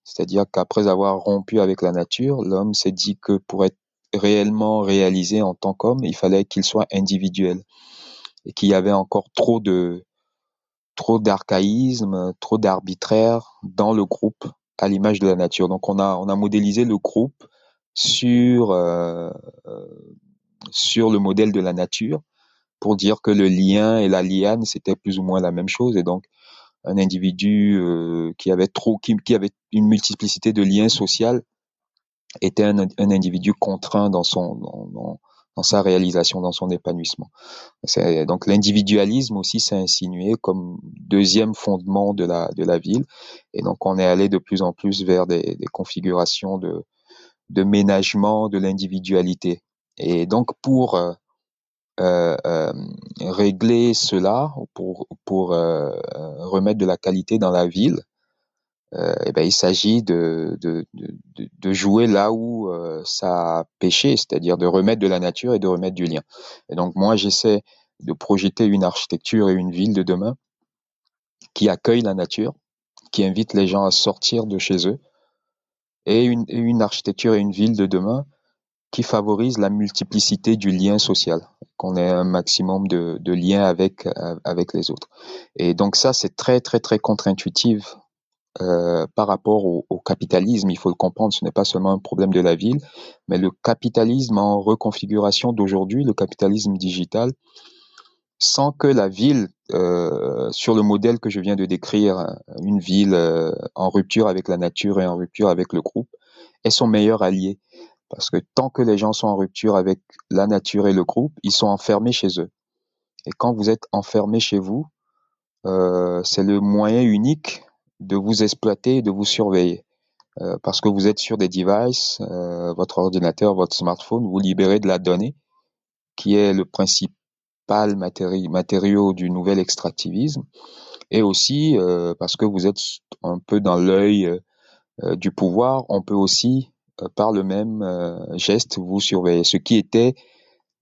C'est-à-dire qu'après avoir rompu avec la nature, l'homme s'est dit que pour être réellement réalisé en tant qu'homme, il fallait qu'il soit individuel et qu'il y avait encore trop de trop d'archaïsme, trop d'arbitraire dans le groupe à l'image de la nature. Donc on a on a modélisé le groupe sur euh, sur le modèle de la nature pour dire que le lien et la liane c'était plus ou moins la même chose et donc un individu euh, qui avait trop qui, avait une multiplicité de liens sociaux était un, un individu contraint dans son dans, sa réalisation, dans son épanouissement. Donc l'individualisme aussi s'est insinué comme deuxième fondement de la, de la ville. Et donc on est allé de plus en plus vers des, des configurations de, de ménagement de l'individualité. Et donc pour euh, euh, euh régler cela, pour, pour euh, remettre de la qualité dans la ville, euh, eh ben, il s'agit de, de, de, de, jouer là où euh, ça a péché, c'est-à-dire de remettre de la nature et de remettre du lien. Et donc moi, j'essaie de projeter une architecture et une ville de demain qui accueille la nature, qui invite les gens à sortir de chez eux, et une, une architecture et une ville de demain qui favorise la multiplicité du lien social, qu'on ait un maximum de, de liens avec, avec les autres. Et donc ça, c'est très, très, très contre-intuitif euh, par rapport au, au, capitalisme. Il faut le comprendre, ce n'est pas seulement un problème de la ville, mais le capitalisme en reconfiguration d'aujourd'hui, le capitalisme digital, sans que la ville, euh, sur le modèle que je viens de décrire, une ville euh, en rupture avec la nature et en rupture avec le groupe, est son meilleur allié. Parce que tant que les gens sont en rupture avec la nature et le groupe, ils sont enfermés chez eux. Et quand vous êtes enfermé chez vous, euh, c'est le moyen unique de vous exploiter de vous surveiller. Euh, parce que vous êtes sur des devices, euh, votre ordinateur, votre smartphone, vous libérez de la donnée, qui est le principal matéri matériau du nouvel extractivisme, et aussi euh, parce que vous êtes un peu dans l'œil euh, du pouvoir, on peut aussi, euh, par le même geste, vous surveiller. Ce qui était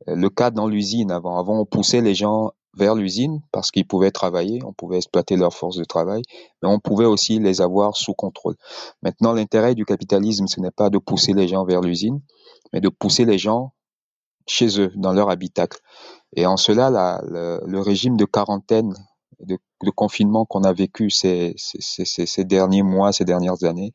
le cas dans l'usine avant. Avant, on poussait les gens vers l'usine parce qu'ils pouvaient travailler, on pouvait exploiter leur force de travail, mais on pouvait aussi les avoir sous contrôle. Maintenant, l'intérêt du capitalisme, ce n'est pas de pousser les gens vers l'usine, mais de pousser les gens chez eux, dans leur habitacle. Et en cela, la, le, régime de quarantaine, de, confinement qu'on a vécu ces, derniers mois, ces dernières années,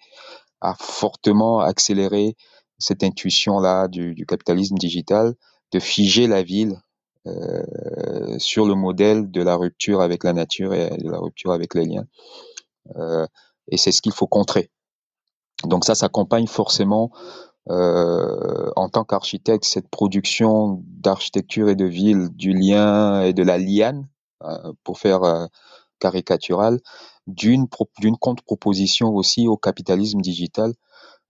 a fortement accéléré cette intuition-là du, capitalisme digital de figer la ville sur le modèle de la rupture avec la nature et de la rupture avec les liens. Euh, et c'est ce qu'il faut contrer. Donc ça s'accompagne forcément euh, en tant qu'architecte cette production d'architecture et de ville, du lien et de la liane, euh, pour faire euh, caricatural, d'une d'une contre-proposition aussi au capitalisme digital euh,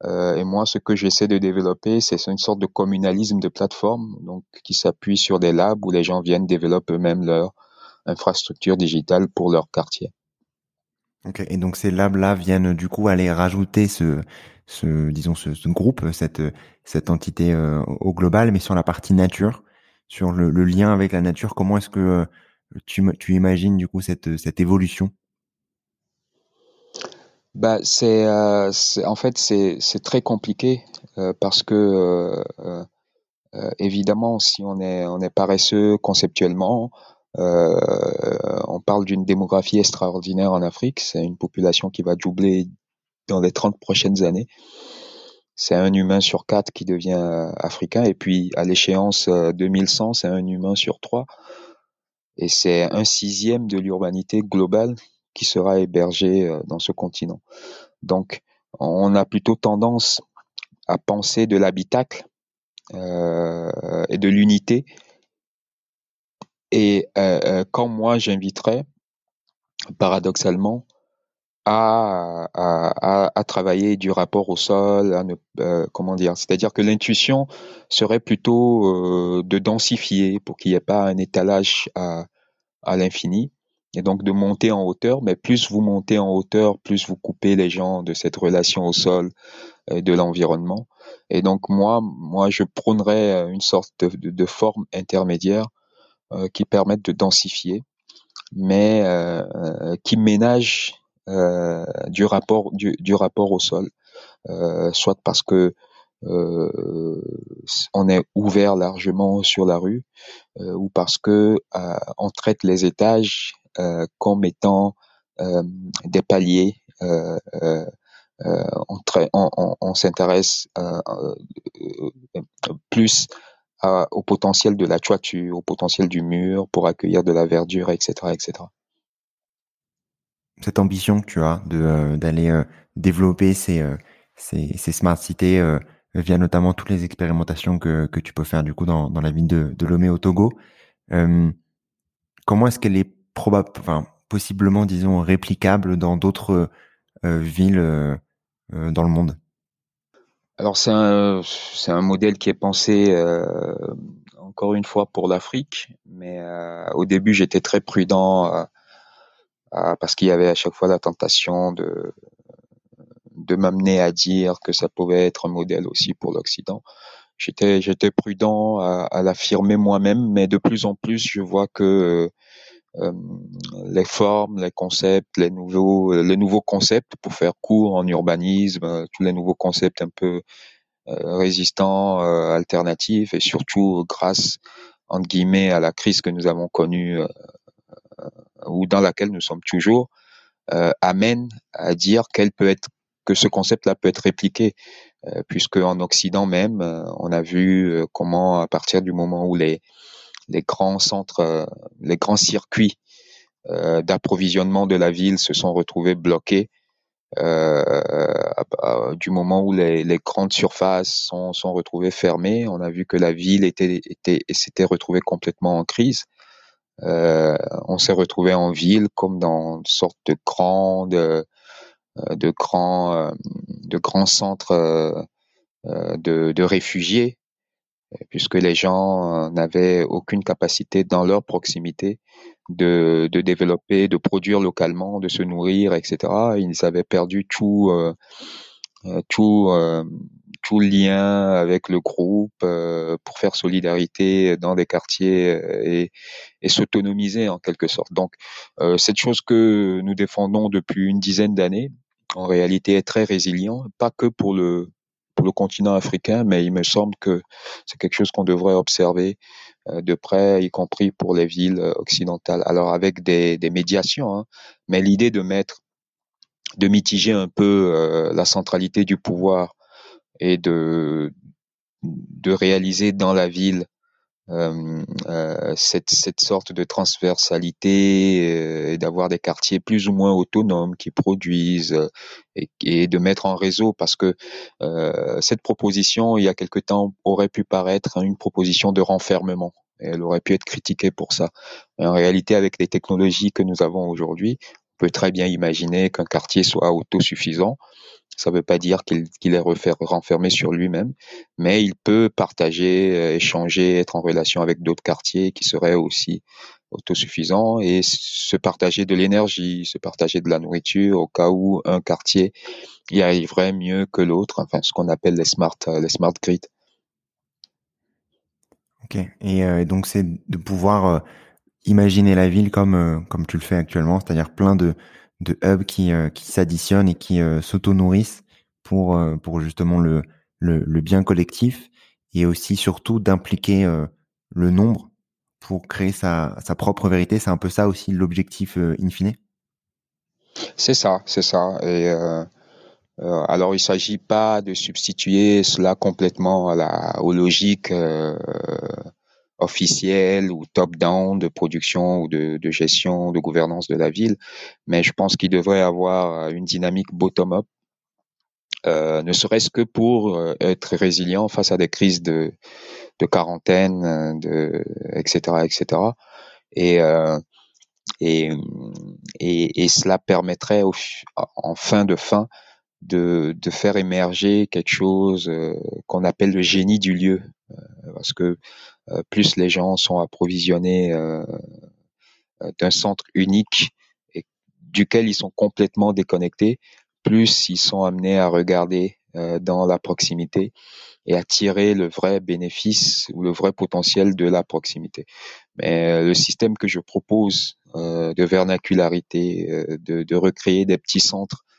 et moi, ce que j'essaie de développer, c'est une sorte de communalisme de plateforme, donc qui s'appuie sur des labs où les gens viennent développer eux-mêmes leur infrastructure digitale pour leur quartier. Ok, et donc ces labs-là viennent du coup aller rajouter ce, ce disons ce, groupe, cette cette entité euh, au global, mais sur la partie nature, sur le, le lien avec la nature. Comment est-ce que euh, tu, tu imagines du coup cette cette évolution? Bah, c'est, euh, en fait c'est, c'est très compliqué euh, parce que euh, évidemment si on est on est paresseux conceptuellement, on parle d'une démographie extraordinaire en Afrique. C'est une population qui va doubler dans les 30 prochaines années. C'est un humain sur quatre qui devient africain et puis à l'échéance 2100, c'est un humain sur trois et c'est un sixième de l'urbanité globale qui sera hébergé euh, dans ce continent. Donc, on a plutôt tendance à penser de l'habitacle euh, et de l'unité. Et euh, quand moi j'inviterais, paradoxalement, à, travailler du rapport au sol, à ne, comment dire, c'est-à-dire que l'intuition serait plutôt de densifier pour qu'il n'y ait pas un étalage à l'infini, et donc de monter en hauteur, mais plus vous montez en hauteur, plus vous coupez les gens de cette relation au sol et de l'environnement. Et donc moi, moi, je prônerais euh, une sorte de, forme intermédiaire euh, qui permette de densifier, mais euh, euh qui ménage euh, du rapport du, du, rapport au sol, soit parce que on est ouvert largement sur la rue, ou parce que on traite les étages euh, comme étant euh, des paliers. Euh, on, s'intéresse plus au potentiel de la toiture, au potentiel du mur pour accueillir de la verdure, etc., etc. Cette ambition que tu as de d'aller développer ces, ces, smart cités via notamment toutes les expérimentations que, que tu peux faire du coup dans, dans la ville de, Lomé au Togo. Euh, comment est-ce qu'elle est probable, possiblement, disons, réplicable dans d'autres euh, villes euh, euh, dans le monde Alors c'est un, modèle qui est pensé encore une fois pour l'Afrique, mais au début j'étais très prudent parce qu'il y avait à chaque fois la tentation de de m'amener à dire que ça pouvait être un modèle aussi pour l'Occident. J'étais prudent à l'affirmer moi-même, mais de plus en plus je vois que les formes, les concepts, les nouveaux, les nouveaux concepts pour faire court en urbanisme, tous les nouveaux concepts un peu résistants, alternatifs et surtout grâce entre guillemets à la crise que nous avons connue ou dans laquelle nous sommes toujours, euh, amène à dire qu'elle peut être que ce concept-là peut être répliqué, euh, puisque en Occident même, euh, on a vu euh, comment à partir du moment où les les grands centres, les grands circuits d'approvisionnement de la ville se sont retrouvés bloqués, du moment où les, les grandes surfaces sont, sont retrouvées fermées, on a vu que la ville était, était s'était retrouvée complètement en crise. Euh, on s'est retrouvé en ville comme dans une sorte de grand, de, euh, de grands, euh, de grands centres de, de réfugiés, puisque les gens n'avaient aucune capacité dans leur proximité de, de développer, de produire localement, de se nourrir, etc. Ils avaient perdu tout, tout, tout lien avec le groupe euh, pour faire solidarité dans des quartiers euh, et, et s'autonomiser en quelque sorte. Donc euh, cette chose que nous défendons depuis une dizaine d'années, en réalité est très résilient, pas que pour le pour le continent africain, mais il me semble que c'est quelque chose qu'on devrait observer de près, y compris pour les villes occidentales. Alors avec des, des médiations, hein, mais l'idée de mettre, de mitiger un peu la centralité du pouvoir et de, de réaliser dans la ville euh, euh, cette, cette sorte de transversalité euh, et d'avoir des quartiers plus ou moins autonomes qui produisent et, et de mettre en réseau parce que cette proposition il y a quelque temps aurait pu paraître une proposition de renfermement elle aurait pu être critiquée pour ça. en réalité, avec les technologies que nous avons aujourd'hui, peut très bien imaginer qu'un quartier soit autosuffisant ça ne veut pas dire qu'il est renfermé sur lui-même, mais il peut partager, euh, échanger, être en relation avec d'autres quartiers qui seraient aussi autosuffisants et se partager de l'énergie, se partager de la nourriture au cas où un quartier y arriverait mieux que l'autre, enfin ce qu'on appelle les smart, euh, les smart grids. Ok, et euh, donc c'est de pouvoir imaginer la ville comme comme tu le fais actuellement, c'est-à-dire plein de de hubs qui, euh, qui s'additionnent et qui euh, s'auto-nourrissent pour, euh, pour justement le, le, le, bien collectif et aussi surtout d'impliquer le nombre pour créer sa, sa propre vérité. C'est un peu ça aussi l'objectif in fine C'est ça, c'est ça. Et euh, alors, il ne s'agit pas de substituer cela complètement à la, aux logiques euh, officielle ou top-down de production ou de, gestion, de gouvernance de la ville, mais je pense qu'il devrait avoir une dynamique bottom-up, euh, ne serait-ce que pour euh, être résilient face à des crises de, de quarantaine, de, etc., etc. Et, euh, et, et, et, cela permettrait au, en fin de fin de, de faire émerger quelque chose euh, qu'on appelle le génie du lieu, euh, parce que euh, plus les gens sont approvisionnés euh, euh, d'un centre unique et duquel ils sont complètement déconnectés, plus ils sont amenés à regarder dans la proximité et à tirer le vrai bénéfice ou le vrai potentiel de la proximité. Mais le système que je propose de vernacularité, de, de, recréer des petits centres euh,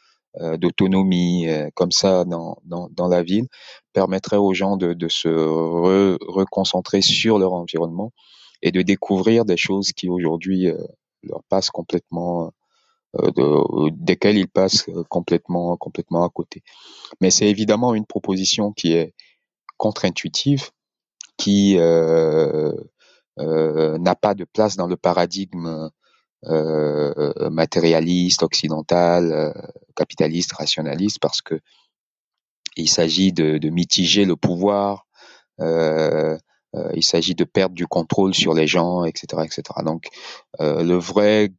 d'autonomie euh, comme ça dans, dans, dans, la ville permettrait aux gens de, de se reconcentrer sur leur environnement et de découvrir des choses qui aujourd'hui euh, leur passent complètement de, desquelles ils passent complètement complètement à côté. Mais c'est évidemment une proposition qui est contre-intuitive, qui euh, euh, n'a pas de place dans le paradigme euh, matérialiste, occidental, euh, capitaliste, rationaliste, parce que il s'agit de, mitiger le pouvoir, euh, il s'agit de perdre du contrôle sur les gens, etc., etc. Donc, le vrai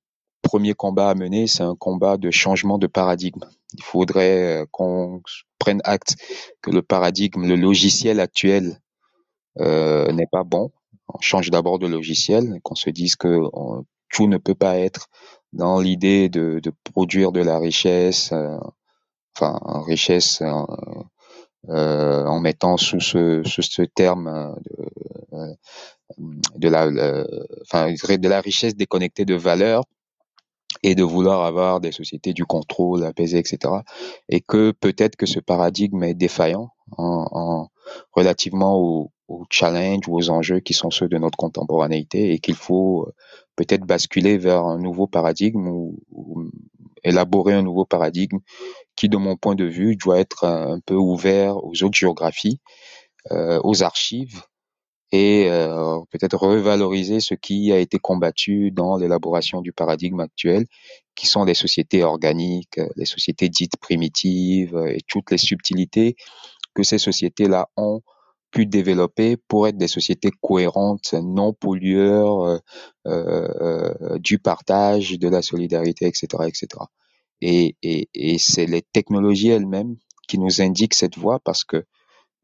premier combat à mener, c'est un combat de changement de paradigme. Il faudrait qu'on prenne acte que le paradigme, le logiciel actuel n'est pas bon. On change d'abord de logiciel, qu'on se dise que tout ne peut pas être dans l'idée de, produire de la richesse, euh, enfin richesse euh, euh, en mettant sous ce, terme de, la, enfin, de la richesse déconnectée de valeur et de vouloir avoir des sociétés du contrôle apaisées, etc. Et que peut-être que ce paradigme est défaillant en, en relativement aux, aux challenges ou aux enjeux qui sont ceux de notre contemporanéité et qu'il faut euh, peut-être basculer vers un nouveau paradigme ou, élaborer un nouveau paradigme qui, de mon point de vue, doit être un peu ouvert aux autres géographies, euh, aux archives et euh, peut-être revaloriser ce qui a été combattu dans l'élaboration du paradigme actuel, qui sont les sociétés organiques, les sociétés dites primitives et toutes les subtilités que ces sociétés-là ont pu développer pour être des sociétés cohérentes, non pollueurs euh, euh, du partage, de la solidarité, etc., etc. Et, et, et c'est les technologies elles-mêmes qui nous indiquent cette voie parce que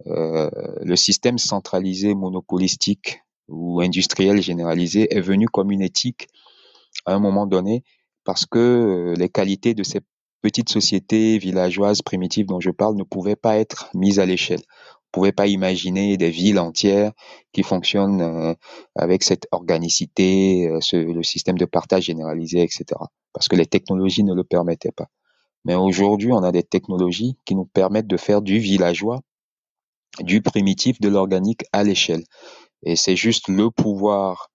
euh, le système centralisé monopolistique ou industriel généralisé est venu comme une éthique à un moment donné parce que euh, les qualités de ces petites sociétés villageoises primitives dont je parle ne pouvaient pas être mises à l'échelle. Pouvait pas imaginer des villes entières qui fonctionnent euh, avec cette organicité, ce, le système de partage généralisé, etc. Parce que les technologies ne le permettaient pas. Mais aujourd'hui, on a des technologies qui nous permettent de faire du villageois du primitif, de l'organique à l'échelle. Et c'est juste le pouvoir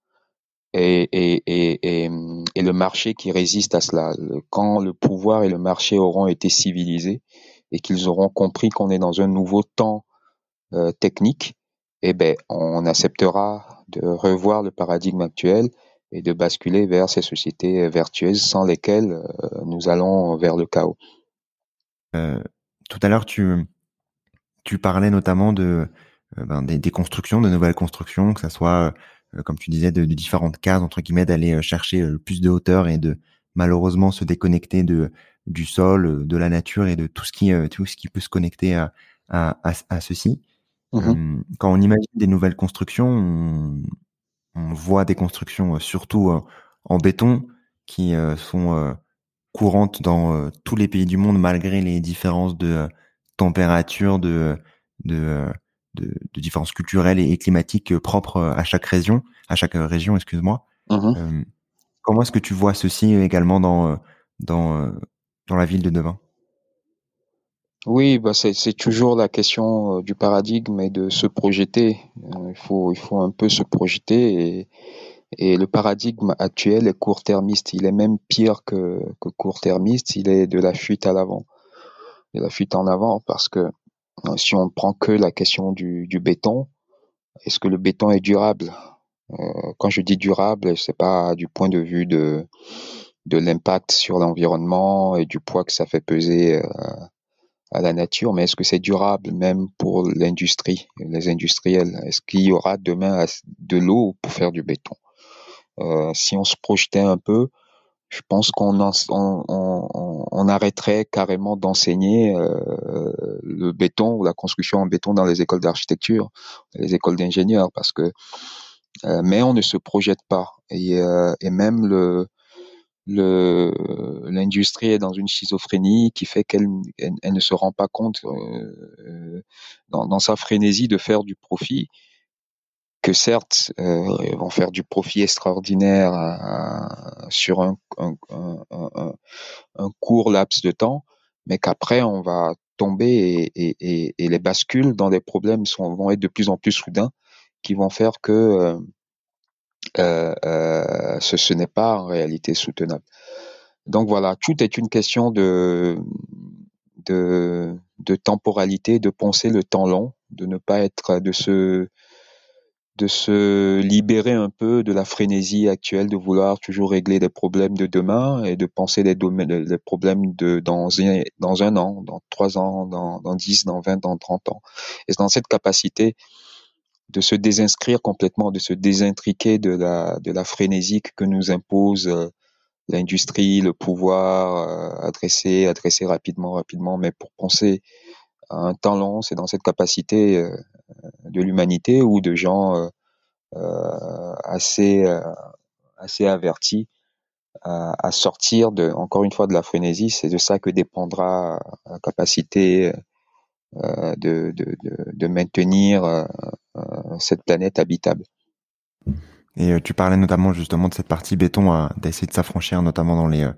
et, et, et, et, le marché qui résiste à cela. Quand le pouvoir et le marché auront été civilisés et qu'ils auront compris qu'on est dans un nouveau temps euh, technique, eh ben, on acceptera de revoir le paradigme actuel et de basculer vers ces sociétés vertueuses sans lesquelles euh, nous allons vers le chaos. Euh, tout à l'heure, tu, parlais notamment de euh, ben, des, constructions, de nouvelles constructions, que ça soit, euh, comme tu disais, de, différentes cases entre guillemets, d'aller euh, chercher le plus de hauteur et de malheureusement se déconnecter du sol, de la nature et de tout ce qui tout ce qui peut se connecter à, à ceci. Mmh quand on imagine des nouvelles constructions, on, on voit des constructions surtout en béton qui sont courantes dans tous les pays du monde malgré les différences de température, de, de, de, de différences culturelles et, climatiques propres à chaque région, à chaque région, excuse-moi. Mmh comment est-ce que tu vois ceci également dans, dans, dans la ville de Devin oui, bah c'est toujours la question euh, du paradigme et de se projeter. Euh, il faut il faut un peu se projeter et, le paradigme actuel est court-termiste. Il est même pire que, court-termiste. Il est de la fuite à l'avant de la fuite en avant parce que euh, si on prend que la question du, béton, est-ce que le béton est durable? Quand je dis durable, c'est pas du point de vue de l'impact sur l'environnement et du poids que ça fait peser à la nature, mais est-ce que c'est durable même pour l'industrie, les industriels? Est-ce qu'il y aura demain de l'eau pour faire du béton? Euh, Si on se projetait un peu, je pense qu'on on, on, on, arrêterait carrément d'enseigner euh, le béton ou la construction en béton dans les écoles d'architecture, les écoles d'ingénieurs, parce que euh, mais on ne se projette pas. Et, euh, et même le l'industrie est dans une schizophrénie qui fait qu'elle elle, ne se rend pas compte euh, dans, dans, sa frénésie de faire du profit que certes euh, vont faire du profit extraordinaire euh, sur un, un, un, un, court laps de temps, mais qu'après on va tomber et, et, et, les bascules dans les problèmes sont, vont être de plus en plus soudains, qui vont faire que euh, euh, euh ce, ce n'est pas en réalité soutenable. Donc voilà, tout est une question de, de, de temporalité, de penser le temps long, de ne pas être, de se de se libérer un peu de la frénésie actuelle de vouloir toujours régler des problèmes de demain et de penser des, des problèmes de dans un, dans un an, dans trois ans, dans, 10, dans 20, dans 30 ans. Et dans cette capacité de se désinscrire complètement, de se désintriquer de la, de la frénésie que nous impose euh, l'industrie, le pouvoir, euh, adresser, adresser rapidement, rapidement, mais pour penser à un temps long, c'est dans cette capacité euh, de l'humanité ou de gens assez assez avertis à, à, sortir de encore une fois de la frénésie. C'est de ça que dépendra la capacité de, de, de, maintenir cette planète habitable. Et tu parlais notamment justement de cette partie béton, d'essayer de s'affranchir notamment dans les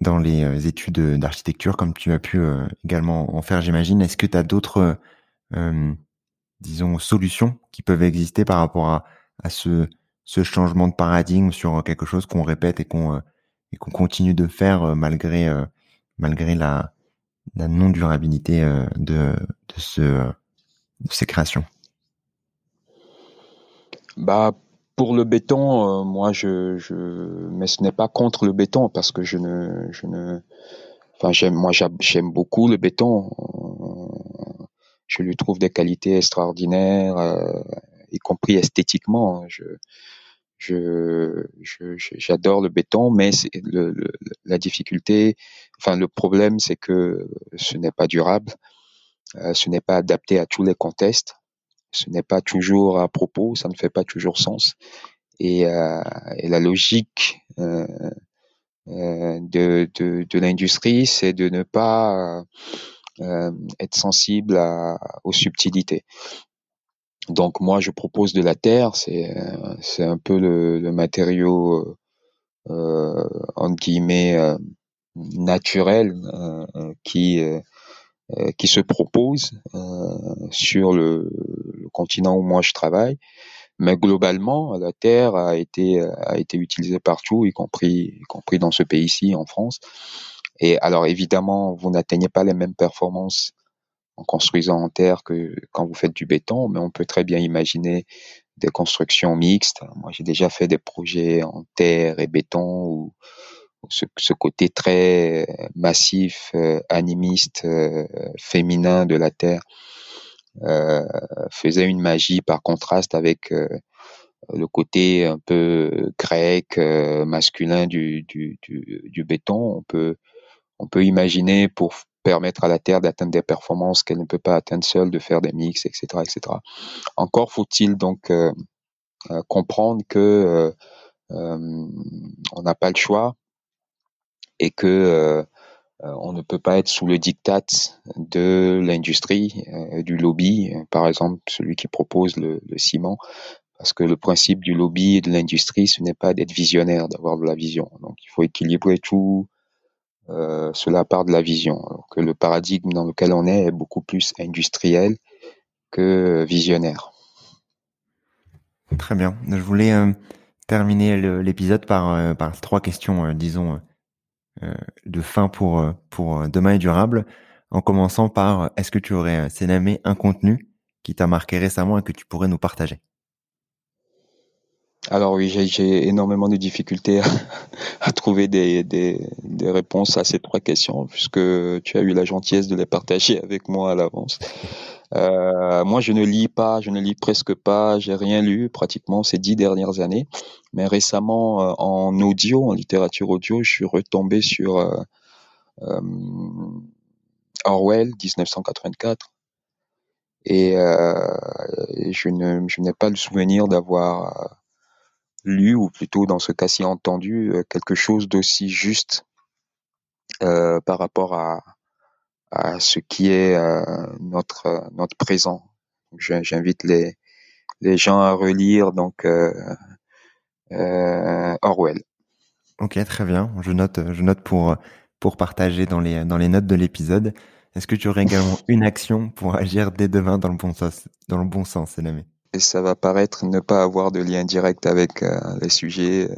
dans les études d'architecture, comme tu as pu également en faire, j'imagine. Est-ce que tu as d'autres, disons, solutions qui peuvent exister par rapport à, à ce, ce changement de paradigme sur quelque chose qu'on répète et qu'on et qu'on continue de faire malgré malgré la, la non durabilité de de ce créations. Bah pour le béton, euh, moi, je, je, mais ce n'est pas contre le béton parce que je ne, je ne, enfin, j'aime, moi, j'aime beaucoup le béton. Je lui trouve des qualités extraordinaires, euh, y compris esthétiquement. Je, je, j'adore le béton, mais le, la difficulté, enfin, le problème, c'est que ce n'est pas durable, ce n'est pas adapté à tous les contextes ce n'est pas toujours à propos, ça ne fait pas toujours sens. Et, euh, la logique euh, euh de, de, l'industrie, c'est de ne pas euh, être sensible aux subtilités. Donc moi, je propose de la terre, c'est un peu le, le matériau euh, entre guillemets naturel qui qui se propose sur le, continent où moi je travaille. Mais globalement, la terre a été a été utilisée partout, y compris y compris dans ce pays-ci, en France. Et alors évidemment, vous n'atteignez pas les mêmes performances en construisant en terre que quand vous faites du béton, mais on peut très bien imaginer des constructions mixtes. Moi, j'ai déjà fait des projets en terre et béton où, ce, côté très massif, euh, animiste, euh, féminin de la terre euh, faisait une magie par contraste avec le côté un peu grec, masculin du, du, du, béton. On peut, on peut imaginer pour permettre à la Terre d'atteindre des performances qu'elle ne peut pas atteindre seule, de faire des mix, etc., etc. Encore faut-il donc comprendre que on n'a pas le choix et que euh, on ne peut pas être sous le diktat de l'industrie, euh, du lobby, par exemple celui qui propose le, ciment, parce que le principe du lobby et de l'industrie, ce n'est pas d'être visionnaire, d'avoir de la vision. Donc il faut équilibrer tout euh, cela part de la vision. que le paradigme dans lequel on est est beaucoup plus industriel que visionnaire. Très bien. Je voulais terminer l'épisode par, par trois questions, disons, euh, de fin pour euh, pour euh, demain est durable, en commençant par est-ce que tu aurais Sénamé un contenu qui t'a marqué récemment et que tu pourrais nous partager? Alors oui, j'ai énormément de difficultés à, trouver des, des, des, réponses à ces trois questions, puisque tu as eu la gentillesse de les partager avec moi à l'avance. Euh, moi, je ne lis pas, je ne lis presque pas, j'ai rien lu pratiquement ces dix dernières années. Mais récemment, euh, en audio, en littérature audio, je suis retombé sur euh, euh Orwell, 1984. Et je ne je n'ai pas le souvenir d'avoir lu, ou plutôt dans ce cas-ci entendu, quelque chose d'aussi juste par rapport à, à ce qui est euh, notre notre présent. J'invite les les gens à relire donc euh, euh, Orwell. Ok, très bien. Je note, je note pour pour partager dans les dans les notes de l'épisode. Est-ce que tu aurais également une action pour agir dès demain dans le bon sens, dans le bon sens, Sénamé et ça va paraître ne pas avoir de lien direct avec euh, les sujets euh,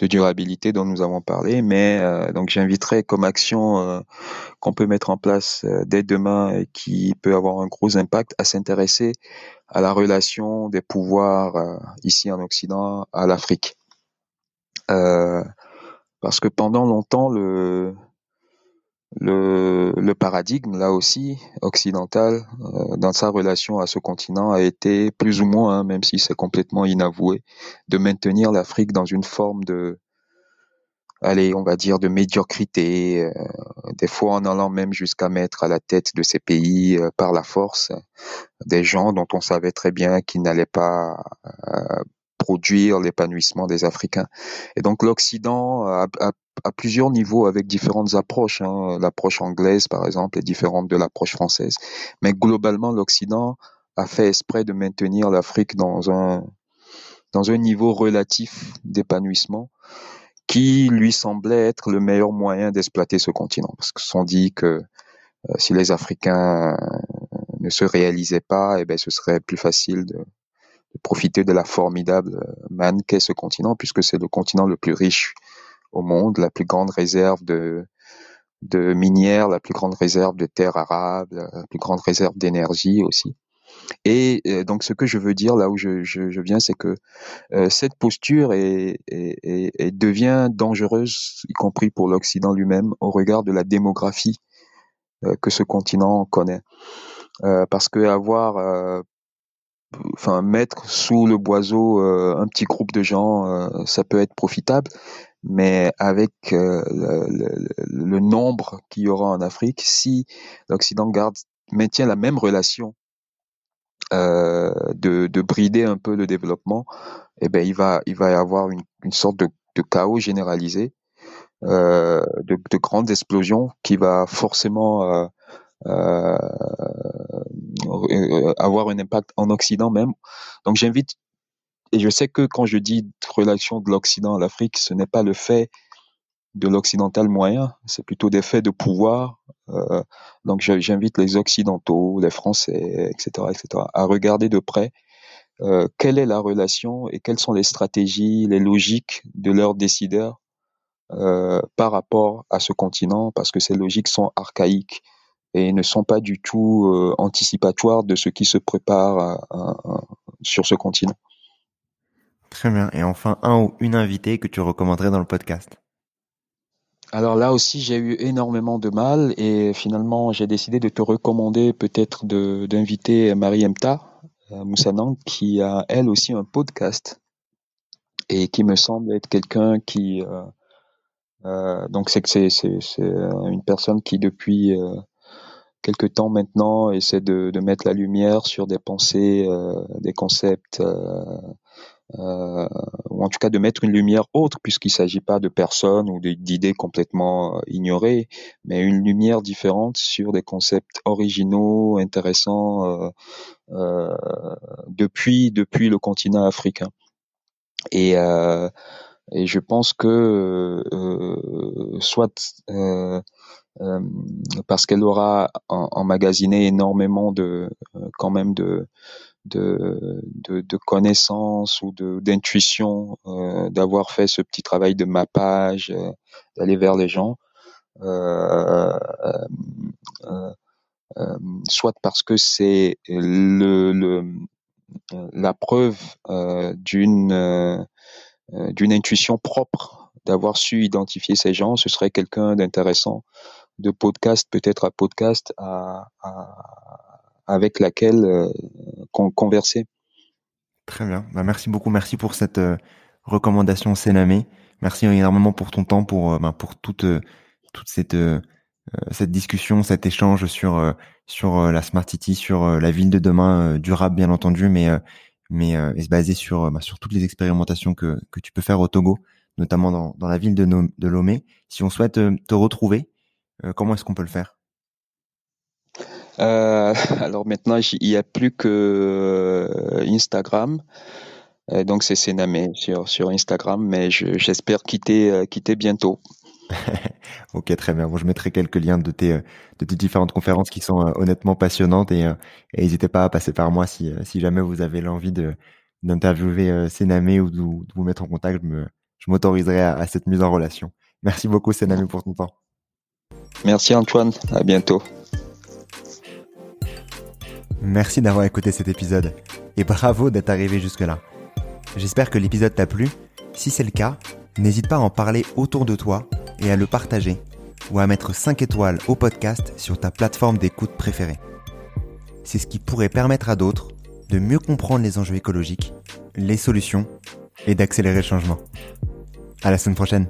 de durabilité dont nous avons parlé, mais euh, donc j'inviterai comme action qu'on peut mettre en place dès demain et qui peut avoir un gros impact à s'intéresser à la relation des pouvoirs ici en Occident à l'Afrique. parce que pendant longtemps, le, le, le, paradigme, là aussi, occidental, euh, dans sa relation à ce continent, a été plus ou moins, hein, même si c'est complètement inavoué, de maintenir l'Afrique dans une forme de, allez, on va dire, de médiocrité, euh, des fois en allant même jusqu'à mettre à la tête de ces pays euh, par la force des gens dont on savait très bien qu'ils n'allaient pas produire l'épanouissement des Africains. Et donc l'Occident a, a, à plusieurs niveaux avec différentes approches. Hein. L'approche anglaise, par exemple, est différente de l'approche française. Mais globalement, l'Occident a fait exprès de maintenir l'Afrique dans un, dans un niveau relatif d'épanouissement qui lui semblait être le meilleur moyen d'exploiter ce continent. Parce que sont dit que euh, si les Africains ne se réalisaient pas, eh ben, ce serait plus facile de, de profiter de la formidable manne qu'est ce continent, puisque c'est le continent le plus riche au monde, la plus grande réserve de, de minières, la plus grande réserve de terres arables, la plus grande réserve d'énergie aussi. Et euh, donc, ce que je veux dire là où je, je, je viens, c'est que euh, cette posture est, est, est, devient dangereuse, y compris pour l'Occident lui-même, au regard de la démographie euh, que ce continent connaît. Euh, parce que avoir, euh, enfin, mettre sous le boiseau un petit groupe de gens, ça peut être profitable, mais avec le, le, le, nombre qu'il y aura en Afrique, si l'Occident garde maintient la même relation euh, de, de, brider un peu le développement, eh ben il va il va y avoir une, une sorte de, de, chaos généralisé, euh, de, de, grandes explosions qui va forcément euh, euh, avoir un impact en Occident même. Donc j'invite et je sais que quand je dis relation de l'Occident à l'Afrique, ce n'est pas le fait de l'occidental moyen, c'est plutôt des faits de pouvoir. Euh, donc j'invite les occidentaux, les Français, etc., etc., à regarder de près euh, quelle est la relation et quelles sont les stratégies, les logiques de leurs décideurs euh, par rapport à ce continent, parce que ces logiques sont archaïques et ne sont pas du tout euh, anticipatoires de ce qui se prépare à, sur ce continent. Très bien. Et enfin, un ou une invitée que tu recommanderais dans le podcast alors là aussi, j'ai eu énormément de mal et finalement, j'ai décidé de te recommander peut-être d'inviter Marie Emta euh, Moussanang qui a elle aussi un podcast et qui me semble être quelqu'un qui euh, euh, donc c'est que c'est une personne qui depuis quelque temps maintenant essaie de, mettre la lumière sur des pensées, des concepts euh, ou en tout cas de mettre une lumière autre, puisqu'il ne s'agit pas de personnes ou d'idées complètement euh, ignorées, mais une lumière différente sur des concepts originaux, intéressants euh, euh, depuis depuis le continent africain. Et euh, et je pense que euh, soit parce qu'elle aura emmagasiné énormément de quand même de de, de, de connaissances ou d'intuition, euh, d'avoir fait ce petit travail de mappage, euh, d'aller vers les gens, euh, euh, euh soit parce que c'est le, le, la preuve d'une d'une intuition propre, d'avoir su identifier ces gens, ce serait quelqu'un d'intéressant, de podcast peut-être à podcast à, à avec laquelle euh, converser. Très bien. Bah, merci beaucoup. Merci pour cette euh, recommandation Sénamé. Merci énormément pour ton temps, pour, euh, bah, toute, cette, discussion, cet échange sur, la Smart City, sur la ville de demain durable, bien entendu, mais, mais bah, sur toutes les expérimentations que, tu peux faire au Togo, notamment dans, la ville de Lomé. Si on souhaite te retrouver, comment est-ce qu'on peut le faire? Euh, [laughs] alors maintenant, il n'y a plus que euh, Instagram. Euh, donc c'est Sénamé sur, sur Instagram, mais j'espère quitter, euh, quitter bientôt. [laughs] ok, très bien. Bon, je mettrai quelques liens de tes, de tes différentes conférences qui sont honnêtement passionnantes et, n'hésitez pas à passer par moi si, si jamais vous avez l'envie de d'interviewer Sénamé ou de, vous mettre en contact. Je m'autoriserai à, à, cette mise en relation. Merci beaucoup Sénamé pour ton temps. Merci Antoine. À bientôt. Merci d'avoir écouté cet épisode et bravo d'être arrivé jusque-là. J'espère que l'épisode t'a plu. Si c'est le cas, n'hésite pas à en parler autour de toi et à le partager ou à mettre 5 étoiles au podcast sur ta plateforme d'écoute préférée. C'est ce qui pourrait permettre à d'autres de mieux comprendre les enjeux écologiques, les solutions et d'accélérer le changement. À la semaine prochaine.